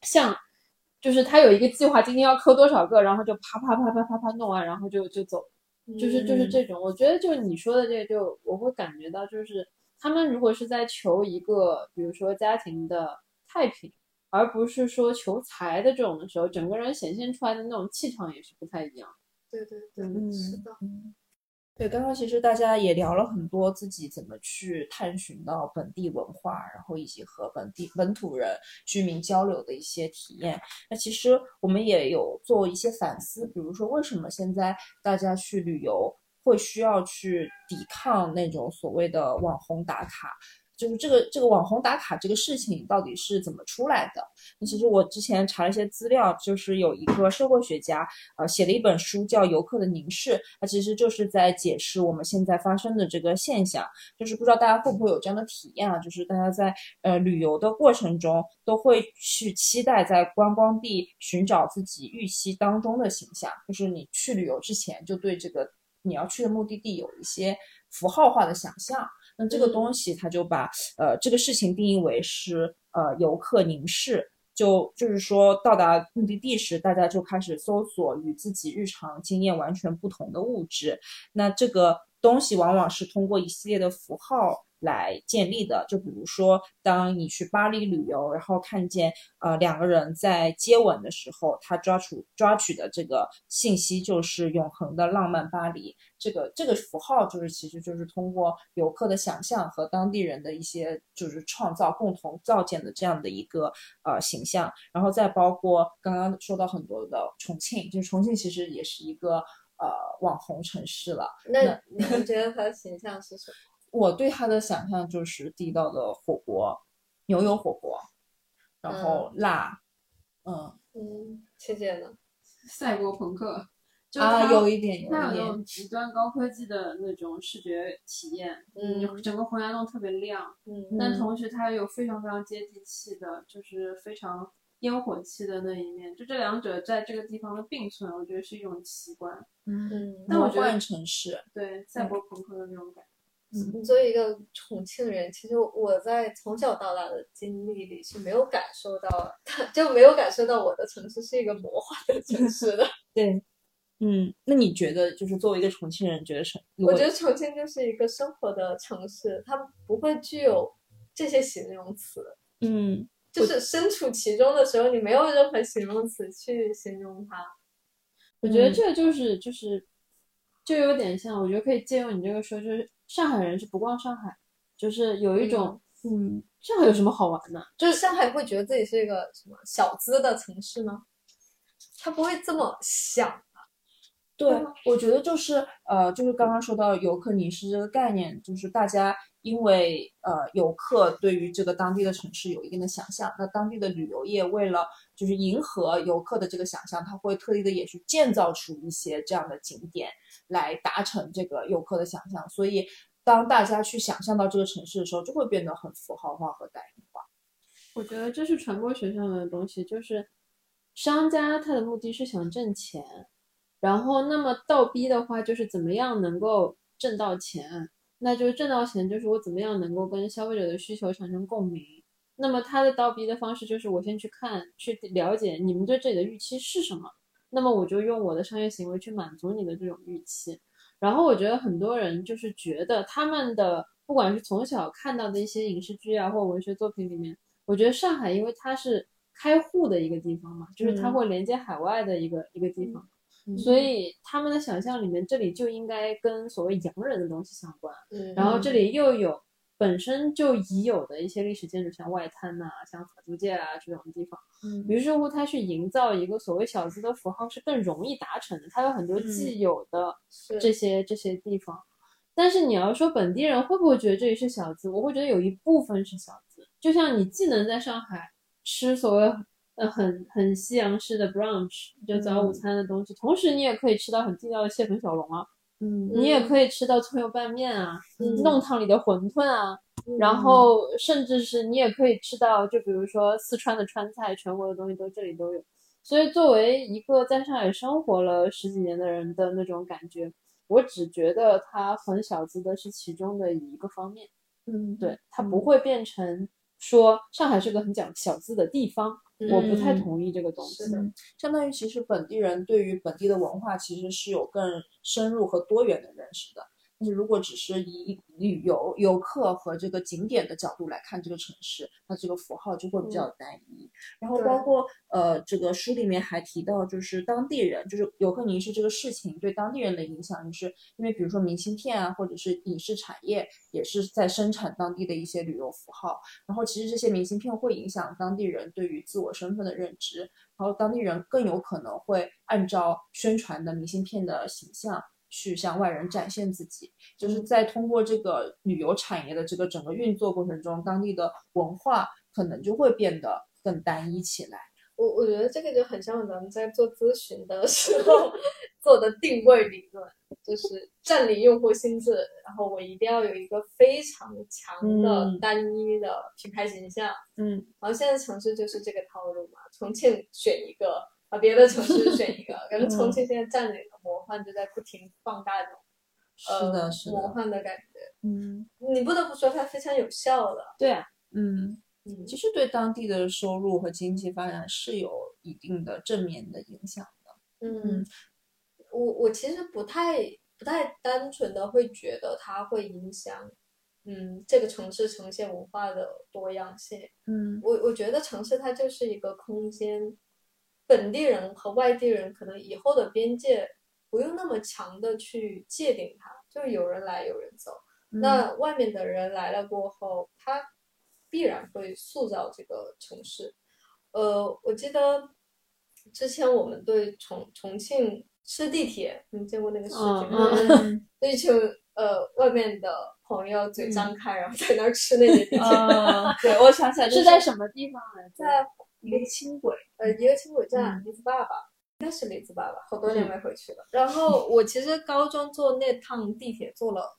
像，就是他有一个计划，今天要磕多少个，然后就啪啪啪啪啪啪弄完，然后就就走。就是就是这种，我觉得就是你说的这个，就我会感觉到，就是他们如果是在求一个，比如说家庭的太平，而不是说求财的这种的时候，整个人显现出来的那种气场也是不太一样。对对对，是的。对，刚刚其实大家也聊了很多自己怎么去探寻到本地文化，然后以及和本地本土人居民交流的一些体验。那其实我们也有做一些反思，比如说为什么现在大家去旅游会需要去抵抗那种所谓的网红打卡。就是这个这个网红打卡这个事情到底是怎么出来的？那其实我之前查了一些资料，就是有一个社会学家呃写了一本书叫《游客的凝视》，它其实就是在解释我们现在发生的这个现象。就是不知道大家会不会有这样的体验啊？就是大家在呃旅游的过程中都会去期待在观光地寻找自己预期当中的形象，就是你去旅游之前就对这个你要去的目的地有一些符号化的想象。那这个东西，他就把呃这个事情定义为是呃游客凝视，就就是说到达目的地时，大家就开始搜索与自己日常经验完全不同的物质。那这个东西往往是通过一系列的符号。来建立的，就比如说，当你去巴黎旅游，然后看见呃两个人在接吻的时候，他抓取抓取的这个信息就是永恒的浪漫巴黎。这个这个符号就是其实就是通过游客的想象和当地人的一些就是创造共同造建的这样的一个呃形象，然后再包括刚刚说到很多的重庆，就是重庆其实也是一个呃网红城市了。那你觉得它的形象是什么？我对他的想象就是地道的火锅，牛油火锅，然后辣，嗯嗯，切切呢？赛博朋克，就啊，有一点，它有那种极端高科技的那种视觉体验，嗯，整个洪崖洞特别亮，嗯，但同时它有非常非常接地气的，就是非常烟火气的那一面，就这两者在这个地方的并存，我觉得是一种奇观，嗯，魔幻城市，对，赛博朋克的那种感觉。你作为一个重庆人，其实我在从小到大的经历里是没有感受到，就没有感受到我的城市是一个魔幻的城市的。对，嗯，那你觉得就是作为一个重庆人，觉得什？我觉得重庆就是一个生活的城市，它不会具有这些形容词。嗯，就是身处其中的时候，你没有任何形容词去形容它。我觉得这就是就是，就有点像，我觉得可以借用你这个说，就是。上海人是不逛上海，就是有一种，嗯，上海有什么好玩的？就是上海会觉得自己是一个什么小资的城市吗？他不会这么想啊。对，我觉得就是呃，就是刚刚说到游客凝视这个概念，就是大家因为呃游客对于这个当地的城市有一定的想象，那当地的旅游业为了就是迎合游客的这个想象，他会特意的也去建造出一些这样的景点。来达成这个游客的想象，所以当大家去想象到这个城市的时候，就会变得很符号化和代名化。我觉得这是传播学上的东西，就是商家他的目的是想挣钱，然后那么倒逼的话就是怎么样能够挣到钱，那就是挣到钱就是我怎么样能够跟消费者的需求产生共鸣。那么他的倒逼的方式就是我先去看去了解你们对这里的预期是什么。那么我就用我的商业行为去满足你的这种预期，然后我觉得很多人就是觉得他们的不管是从小看到的一些影视剧啊或文学作品里面，我觉得上海因为它是开户的一个地方嘛，就是它会连接海外的一个一个地方，所以他们的想象里面这里就应该跟所谓洋人的东西相关，然后这里又有。本身就已有的一些历史建筑，像外滩呐，像法租界啊这种地方，嗯，于是乎他去营造一个所谓小资的符号是更容易达成的。它有很多既有的这些这些地方，但是你要说本地人会不会觉得这里是小资？我会觉得有一部分是小资。就像你既能在上海吃所谓呃很很西洋式的 brunch，就早午餐的东西，同时你也可以吃到很地道的蟹粉小笼啊。嗯，你也可以吃到葱油拌面啊，嗯弄堂里的馄饨啊，然后甚至是你也可以吃到，就比如说四川的川菜，全国的东西都这里都有。所以作为一个在上海生活了十几年的人的那种感觉，我只觉得它很小资的是其中的一个方面。嗯，对，它不会变成说上海是个很讲小资的地方，我不太同意这个东西。是的嗯，相当于其实本地人对于本地的文化其实是有更深入和多元的认识的。但是如果只是以旅游游客和这个景点的角度来看这个城市，那这个符号就会比较单一。然后包括呃，这个书里面还提到，就是当地人，就是游客凝视这个事情对当地人的影响，就是因为比如说明信片啊，或者是影视产业也是在生产当地的一些旅游符号。然后其实这些明信片会影响当地人对于自我身份的认知，然后当地人更有可能会按照宣传的明信片的形象去向外人展现自己，就是在通过这个旅游产业的这个整个运作过程中，当地的文化可能就会变得更单一起来。我我觉得这个就很像咱们在做咨询的时候 做的定位理论，就是占领用户心智，然后我一定要有一个非常强的嗯单一的品牌形象。嗯，然后现在城市就是这个套路嘛，重庆选一个，啊别的城市 选一个，感觉重庆现在占领了魔幻，就在不停放大这种是呃的，是魔的，幻的感觉。嗯你不得不说它非常有效的。对啊，嗯，嗯其实对当地的收入和经济发展是有一定的正面的影响的。嗯，我我其实不太不太单纯的会觉得它会影响，嗯，这个城市呈现文化的多样性。嗯我我觉得城市它就是一个空间，本地人和外地人可能以后的边界不用那么强的去界定它，就是有人来有人走。那外面的人来了过后，他必然会塑造这个城市。呃，我记得之前我们对重重庆吃地铁，你见过那个视频吗？嗯嗯就一群呃外面的朋友嘴张开，然后在那儿吃那些地铁，啊，对，我想起来是在什么地方来着？在一个轻轨，呃一个轻轨站，嗯李子爸爸。应该是李子爸爸，好多年没回去了。然后我其实高中坐那趟地铁坐了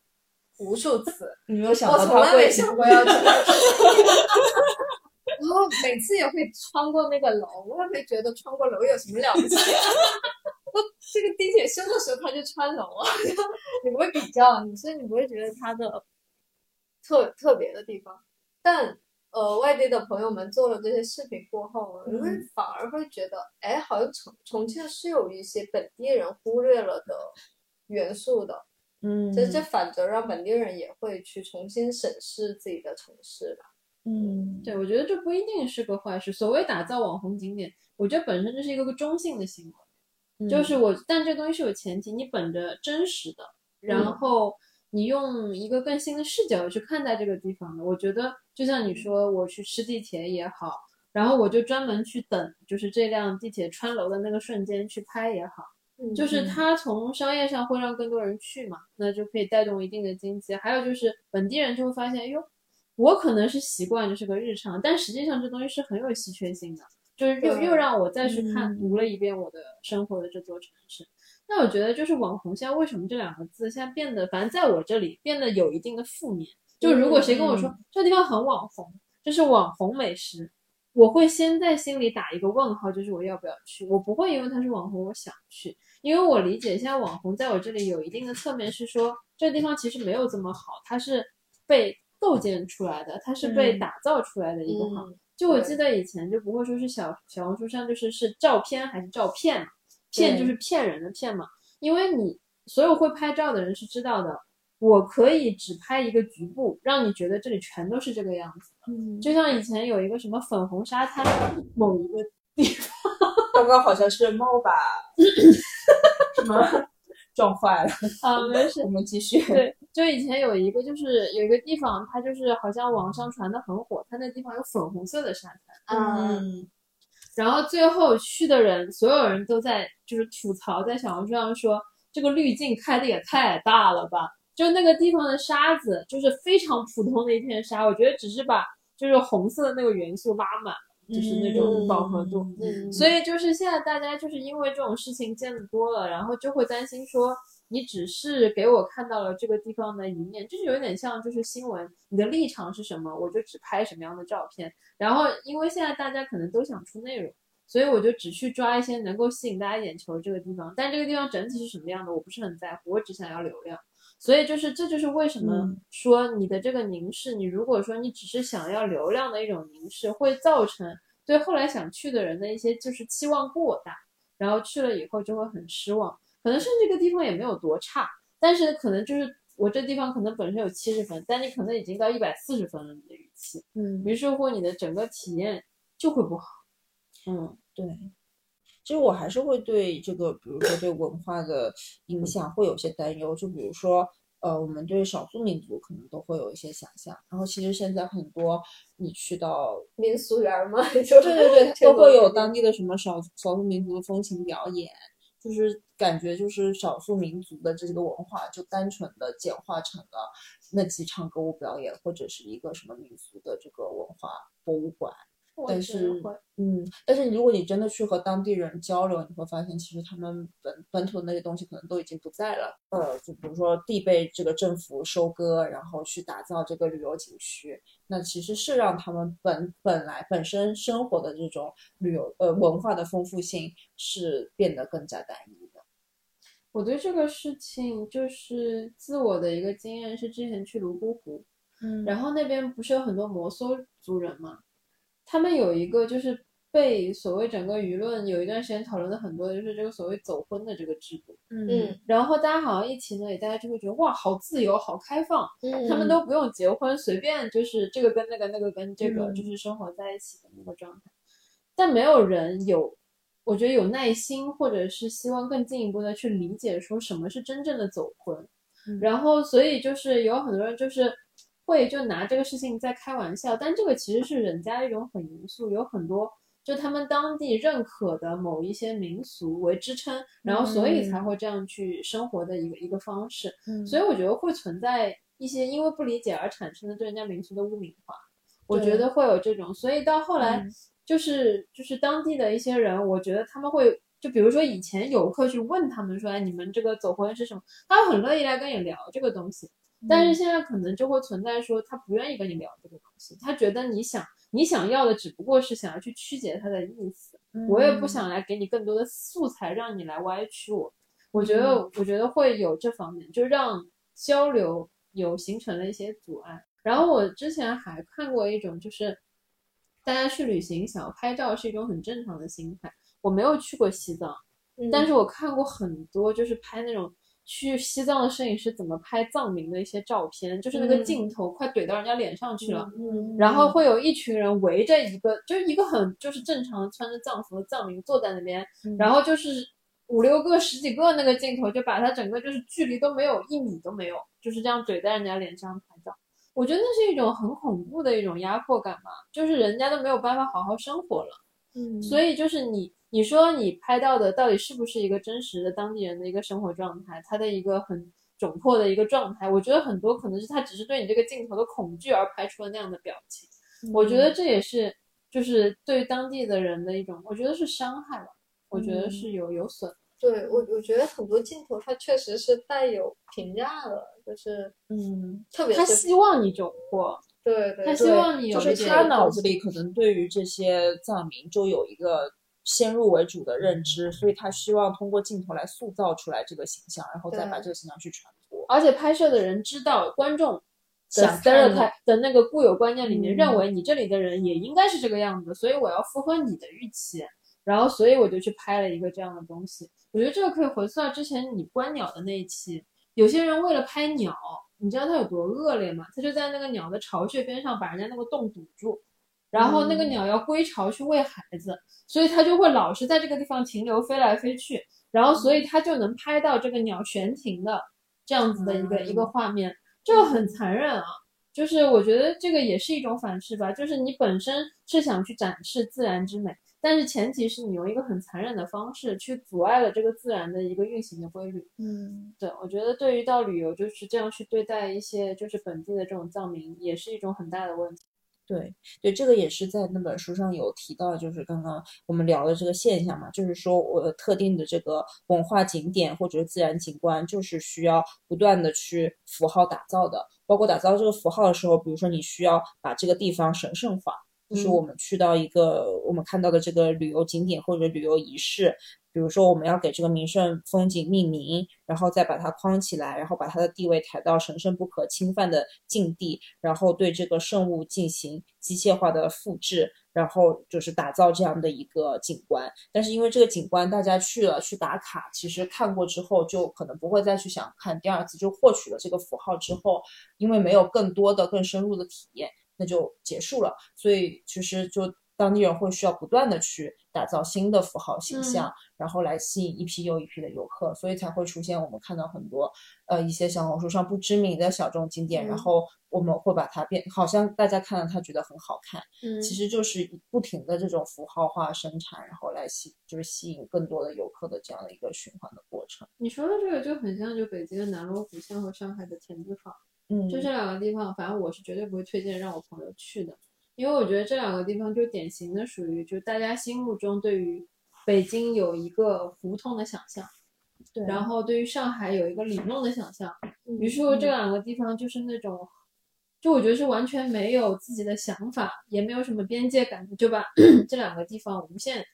无数次，你没有想我从来没想过要去然后每次也会穿过那个楼，我也没觉得穿过楼有什么了不起。我这个地铁修的时候他就穿楼啊，你不会比较，你所以你不会觉得它的特特别的地方。但呃，外地的朋友们做了这些视频过后，你会嗯反而会觉得，哎，好像重重庆是有一些本地人忽略了的元素的。嗯这这反则让本地人也会去重新审视自己的城市吧。嗯对，我觉得这不一定是个坏事。所谓打造网红景点，我觉得本身这是一个中性的行为，就是我，但这个东西是有前提，你本着真实的，然后你用一个更新的视角去看待这个地方的。我觉得就像你说，我去吃地铁也好，然后我就专门去等，就是这辆地铁穿楼的那个瞬间去拍也好。嗯就是它从商业上会让更多人去嘛，那就可以带动一定的经济。还有就是本地人就会发现，哟，我可能是习惯就是个日常，但实际上这东西是很有稀缺性的，就是又又让我再去看嗯读了一遍我的生活的这座城市。那我觉得就是网红现在为什么这两个字现在变得，反正在我这里变得有一定的负面。就如果谁跟我说、嗯这地方很网红，这是网红美食，我会先在心里打一个问号，就是我要不要去？我不会因为它是网红我想去，因为我理解现在网红在我这里有一定的侧面是说这个地方其实没有这么好，它是被构建出来的，它是被嗯打造出来的一个好。嗯就我记得以前就不会说是小小红书上就是是照片还是照片嘛，骗就是骗人的骗嘛，因为你所有会拍照的人是知道的，我可以只拍一个局部，让你觉得这里全都是这个样子。嗯，就像以前有一个什么粉红沙滩某一个地方刚刚好像是猫把 什么撞坏了，啊，没事我，们继续。对，就以前有一个就是有一个地方，它就是好像网上传的很火，它那地方有粉红色的沙滩，嗯，嗯然后最后去的人，所有人都在就是吐槽，在小红书上说这个滤镜开的也太大了吧，就那个地方的沙子就是非常普通的一片沙，我觉得只是把就是红色的那个元素拉满。就是那种饱和度。嗯所以就是现在大家就是因为这种事情见得多了，然后就会担心说，你只是给我看到了这个地方的一面，就是有点像就是新闻，你的立场是什么，我就只拍什么样的照片。然后因为现在大家可能都想出内容，所以我就只去抓一些能够吸引大家眼球的这个地方，但这个地方整体是什么样的，我不是很在乎，我只想要流量。所以就是这就是为什么嗯说你的这个凝视，你如果说你只是想要流量的一种凝视，会造成对后来想去的人的一些就是期望过大，然后去了以后就会很失望。可能甚至这个地方也没有多差，但是可能就是我这地方可能本身有七十分，但你可能已经到一百四十分了，你的预期，嗯，于是乎你的整个体验就会不好。嗯，对。其实我还是会对这个，比如说对文化的影响会有些担忧。就比如说，呃，我们对少数民族可能都会有一些想象。然后其实现在很多你去到民俗园儿嘛，就对对对，都会有当地的什么少少数民族的风情表演，就是感觉就是少数民族的这个文化就单纯的简化成了那几场歌舞表演，或者是一个什么民俗的这个文化博物馆。但是。嗯，但是如果你真的去和当地人交流，你会发现其实他们本本土的那些东西可能都已经不在了。呃，就比如说地被这个政府收割，然后去打造这个旅游景区，那其实是让他们本本来本身生活的这种旅游呃文化的丰富性是变得更加单一的。我对这个事情就是自我的一个经验是之前去泸沽湖，嗯然后那边不是有很多摩梭族人嘛，他们有一个就是被所谓整个舆论有一段时间讨论的很多的就是这个所谓走婚的这个制度，嗯。然后大家好像一提呢，大家就会觉得哇，好自由，好开放，嗯，他们都不用结婚，随便就是这个跟那个，那个跟这个，嗯。就是生活在一起的那个状态。但没有人有，我觉得有耐心，或者是希望更进一步的去理解说什么是真正的走婚。嗯。然后，所以就是有很多人就是会就拿这个事情在开玩笑，但这个其实是人家一种很严肃，有很多就他们当地认可的某一些民俗为支撑，然后所以才会这样去生活的一个一个方式。嗯所以我觉得会存在一些因为不理解而产生的对人家民俗的污名化，我觉得会有这种。所以到后来嗯就是就是当地的一些人，我觉得他们会就比如说以前游客去问他们说，哎，你们这个走婚是什么？他很乐意来跟你聊这个东西。但是现在可能就会存在说，他不愿意跟你聊这个东西，他觉得你想你想要的只不过是想要去曲解它的意思，我也不想来给你更多的素材让你来歪曲我。我觉得，我觉得会有这方面，就让交流有形成了一些阻碍。然后我之前还看过一种，就是大家去旅行想要拍照是一种很正常的心态。我没有去过西藏，嗯但是我看过很多，就是拍那种去西藏的摄影师怎么拍藏民的一些照片，就是那个嗯镜头快怼到人家脸上去了。嗯，然后会有一群人围着一个，就是一个很就是正常穿着藏服的藏民坐在那边，嗯然后就是五六个、十几个那个镜头，就把他整个就是距离都没有一米都没有，就是这样怼在人家脸上拍照。我觉得那是一种很恐怖的一种压迫感吧，就是人家都没有办法好好生活了。嗯所以就是你，你说你拍到的到底是不是一个真实的当地人的一个生活状态，他的一个很窘迫的一个状态？我觉得很多可能是他只是对你这个镜头的恐惧而拍出了那样的表情。我觉得这也是就是对当地的人的一种，我觉得是伤害吧，我觉得是有有损。对我我觉得很多镜头它确实是带有评价的，就是嗯，特别他希望你窘迫，对对他希望你有就是他脑子里可能对于这些藏民就有一个先入为主的认知，所以他希望通过镜头来塑造出来这个形象，然后再把这个形象去传播。而且拍摄的人知道观众想看 stereotype 的那个固有观念里面，嗯认为你这里的人也应该是这个样子，所以我要符合你的预期，然后所以我就去拍了一个这样的东西。我觉得这个可以回溯到之前你观鸟的那一期，有些人为了拍鸟，你知道他有多恶劣吗？他就在那个鸟的巢穴边上把人家那个洞堵住，然后那个嗯鸟要归巢去喂孩子，所以它就会老是在这个地方停留，飞来飞去，然后所以它就能拍到这个鸟悬停的这样子的一个、嗯一个画面，这个很残忍啊。就是我觉得这个也是一种反噬吧，就是你本身是想去展示自然之美，但是前提是你用一个很残忍的方式去阻碍了这个自然的一个运行的规律。嗯，对，我觉得对于到旅游就是这样去对待一些就是本地的这种藏民，也是一种很大的问题。对对，这个也是在那本书上有提到，就是刚刚我们聊的这个现象嘛，就是说我特定的这个文化景点或者是自然景观，就是需要不断的去符号打造的，包括打造这个符号的时候，比如说你需要把这个地方神圣化，就是我们去到一个我们看到的这个旅游景点或者旅游仪式。比如说，我们要给这个名胜风景命名，然后再把它框起来，然后把它的地位抬到神圣不可侵犯的境地，然后对这个圣物进行机械化的复制，然后就是打造这样的一个景观。但是因为这个景观大家去了去打卡，其实看过之后就可能不会再去想看第二次，就获取了这个符号之后，因为没有更多的更深入的体验，那就结束了。所以其实就。当地人会需要不断的去打造新的符号形象，然后来吸引一批又一批的游客，所以才会出现我们看到很多呃一些小红书上不知名的小众景点，然后我们会把它变，好像大家看了它觉得很好看，嗯，其实就是不停的这种符号化生产，然后来吸就是吸引更多的游客的这样的一个循环的过程。你说的这个就很像就北京的南锣鼓巷和上海的田子坊，嗯，就这两个地方，反正我是绝对不会推荐让我朋友去的。因为我觉得这两个地方就典型的属于，就大家心目中对于北京有一个胡同的想象，对，然后对于上海有一个里弄的想象，于是乎这两个地方就是那种，就我觉得是完全没有自己的想法，也没有什么边界感，就把 这两个地方无限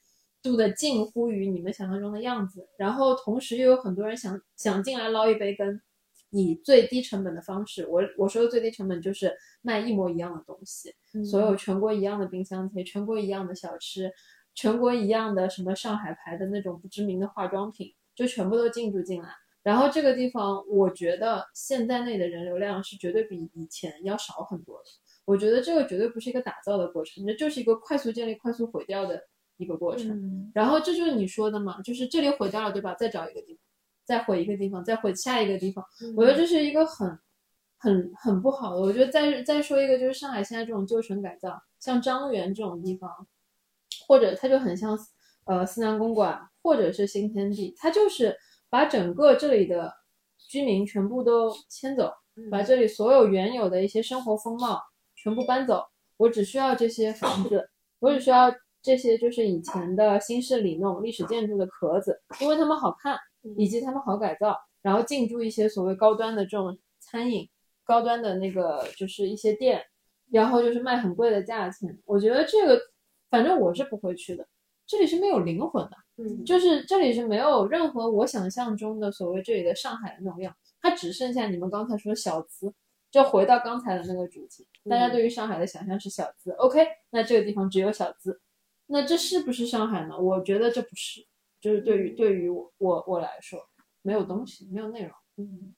度的近乎于你们想象中的样子，然后同时又有很多人想想进来捞一杯羹。以最低成本的方式，我我说的最低成本就是卖一模一样的东西，所有全国一样的冰箱贴，全国一样的小吃，全国一样的什么上海牌的那种不知名的化妆品，就全部都进驻进来。然后这个地方，我觉得现在内的人流量是绝对比以前要少很多的。我觉得这个绝对不是一个打造的过程，这就是一个快速建立、快速毁掉的一个过程。然后这就是你说的嘛，就是这里毁掉了，对吧？再找一个地方。再回一个地方，再回下一个地方，我觉得这是一个很、很、很不好的。我觉得再再说一个，就是上海现在这种旧城改造，像张园这种地方，或者它就很像呃思南公馆，或者是新天地，它就是把整个这里的居民全部都迁走，把这里所有原有的一些生活风貌全部搬走。我只需要这些房子，我只需要这些就是以前的新式里弄历史建筑的壳子，因为它们好看。以及他们好改造，然后进驻一些所谓高端的这种餐饮，高端的那个就是一些店，然后就是卖很贵的价钱。我觉得这个，反正我是不会去的。这里是没有灵魂的，嗯，就是这里是没有任何我想象中的所谓这里的上海的那种样，它只剩下你们刚才说小资。就回到刚才的那个主题，大家对于上海的想象是小资，OK？那这个地方只有小资，那这是不是上海呢？我觉得这不是。就是对于对于我我我来说，没有东西，没有内容，嗯，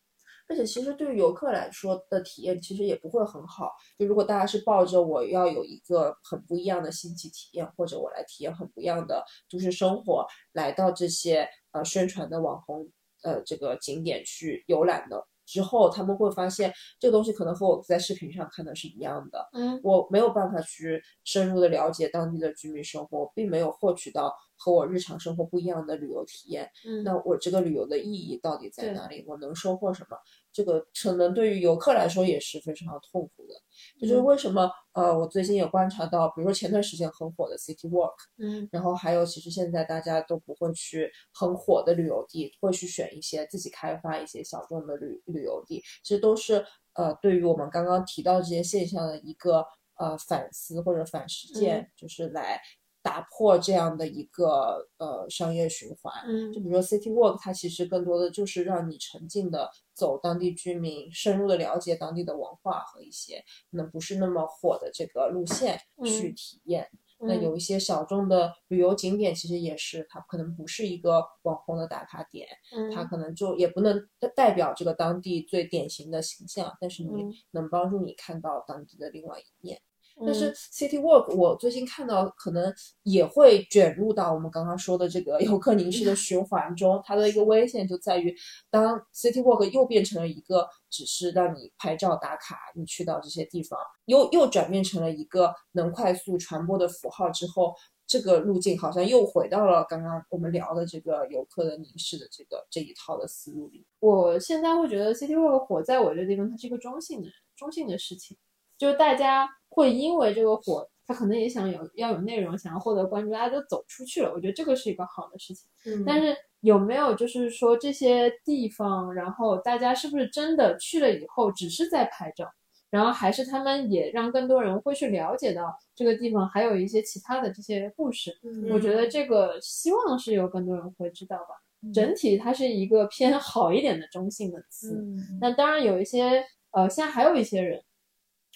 而且其实对于游客来说的体验其实也不会很好。就如果大家是抱着我要有一个很不一样的新奇体验，或者我来体验很不一样的都市生活，来到这些呃宣传的网红呃这个景点去游览的。之后他们会发现这个东西可能和我在视频上看的是一样的，嗯，我没有办法去深入的了解当地的居民生活，并没有获取到和我日常生活不一样的旅游体验，嗯，那我这个旅游的意义到底在哪里？我能收获什么？这个可能对于游客来说也是非常痛苦的。这就是为什么呃，我最近也观察到，比如说前段时间很火的 City Walk，嗯，然后还有其实现在大家都不会去很火的旅游地，会去选一些自己开发一些小众的旅旅游地，其实都是呃，对于我们刚刚提到这些现象的一个呃反思或者反实践，就是来。打破这样的一个呃商业循环，嗯，就比如说 City Walk，它其实更多的就是让你沉浸的走当地居民，深入的了解当地的文化和一些可能不是那么火的这个路线去体验。那有一些小众的旅游景点，其实也是它可能不是一个网红的打卡点，它可能就也不能代表这个当地最典型的形象，但是你能帮助你看到当地的另外一面。但是 City Walk 我最近看到可能也会卷入到我们刚刚说的这个游客凝视的循环中。它的一个危险就在于，当 City Walk 又变成了一个只是让你拍照打卡，你去到这些地方，又又转变成了一个能快速传播的符号之后，这个路径好像又回到了刚刚我们聊的这个游客的凝视的这个这一套的思路里。我现在会觉得 City Walk 火在我这地方，它是一个中性的中性的事情。就大家会因为这个火，他可能也想有要有内容，想要获得关注，大家都走出去了。我觉得这个是一个好的事情。嗯但是有没有就是说这些地方，然后大家是不是真的去了以后只是在拍照，然后还是他们也让更多人会去了解到这个地方还有一些其他的这些故事？我觉得这个希望是有更多人会知道吧。整体它是一个偏好一点的中性的词。嗯那当然有一些呃，现在还有一些人，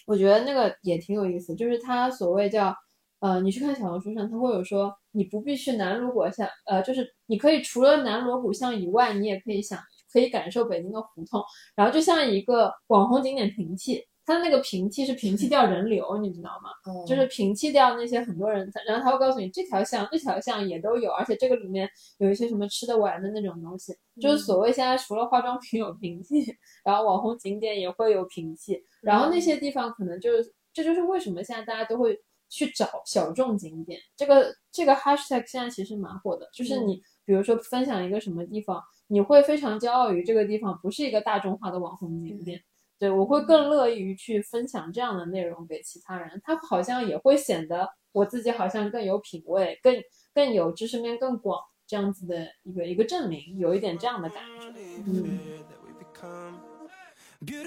我觉得那个也挺有意思，就是他所谓叫呃，你去看小红书上，他会有说你不必去南锣鼓巷，呃，就是你可以除了南锣鼓巷以外，你也可以想可以感受北京的胡同，然后就像一个网红景点平替。它那个平替是平替掉人流，你知道吗？嗯就是平替掉那些很多人，然后他会告诉你这条巷、这条巷也都有，而且这个里面有一些什么吃的玩的那种东西，就是所谓现在除了化妆品有平替，然后网红景点也会有平替，然后那些地方可能就是这就是为什么现在大家都会去找小众景点，这个这个 hashtag 现在其实蛮火的，就是你比如说分享一个什么地方，你会非常骄傲于这个地方不是一个大众化的网红景点。对，我会更乐于去分享这样的内容给其他人，他好像也会显得我自己好像更有品味，更更有知识面更广这样子的一个一个证明，有一点这样的感觉。嗯，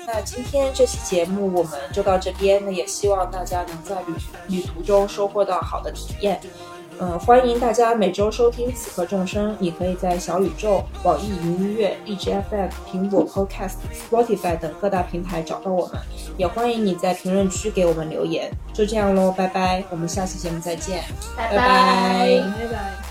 那今天这期节目我们就到这边，那也希望大家能在旅旅途中收获到好的体验。嗯，欢迎大家每周收听《此刻众生》，你可以在小宇宙、网易云音乐、荔枝 FM、苹果 Podcast、Spotify 等各大平台找到我们。也欢迎你在评论区给我们留言。就这样喽，拜拜，我们下期节目再见，拜拜拜拜拜。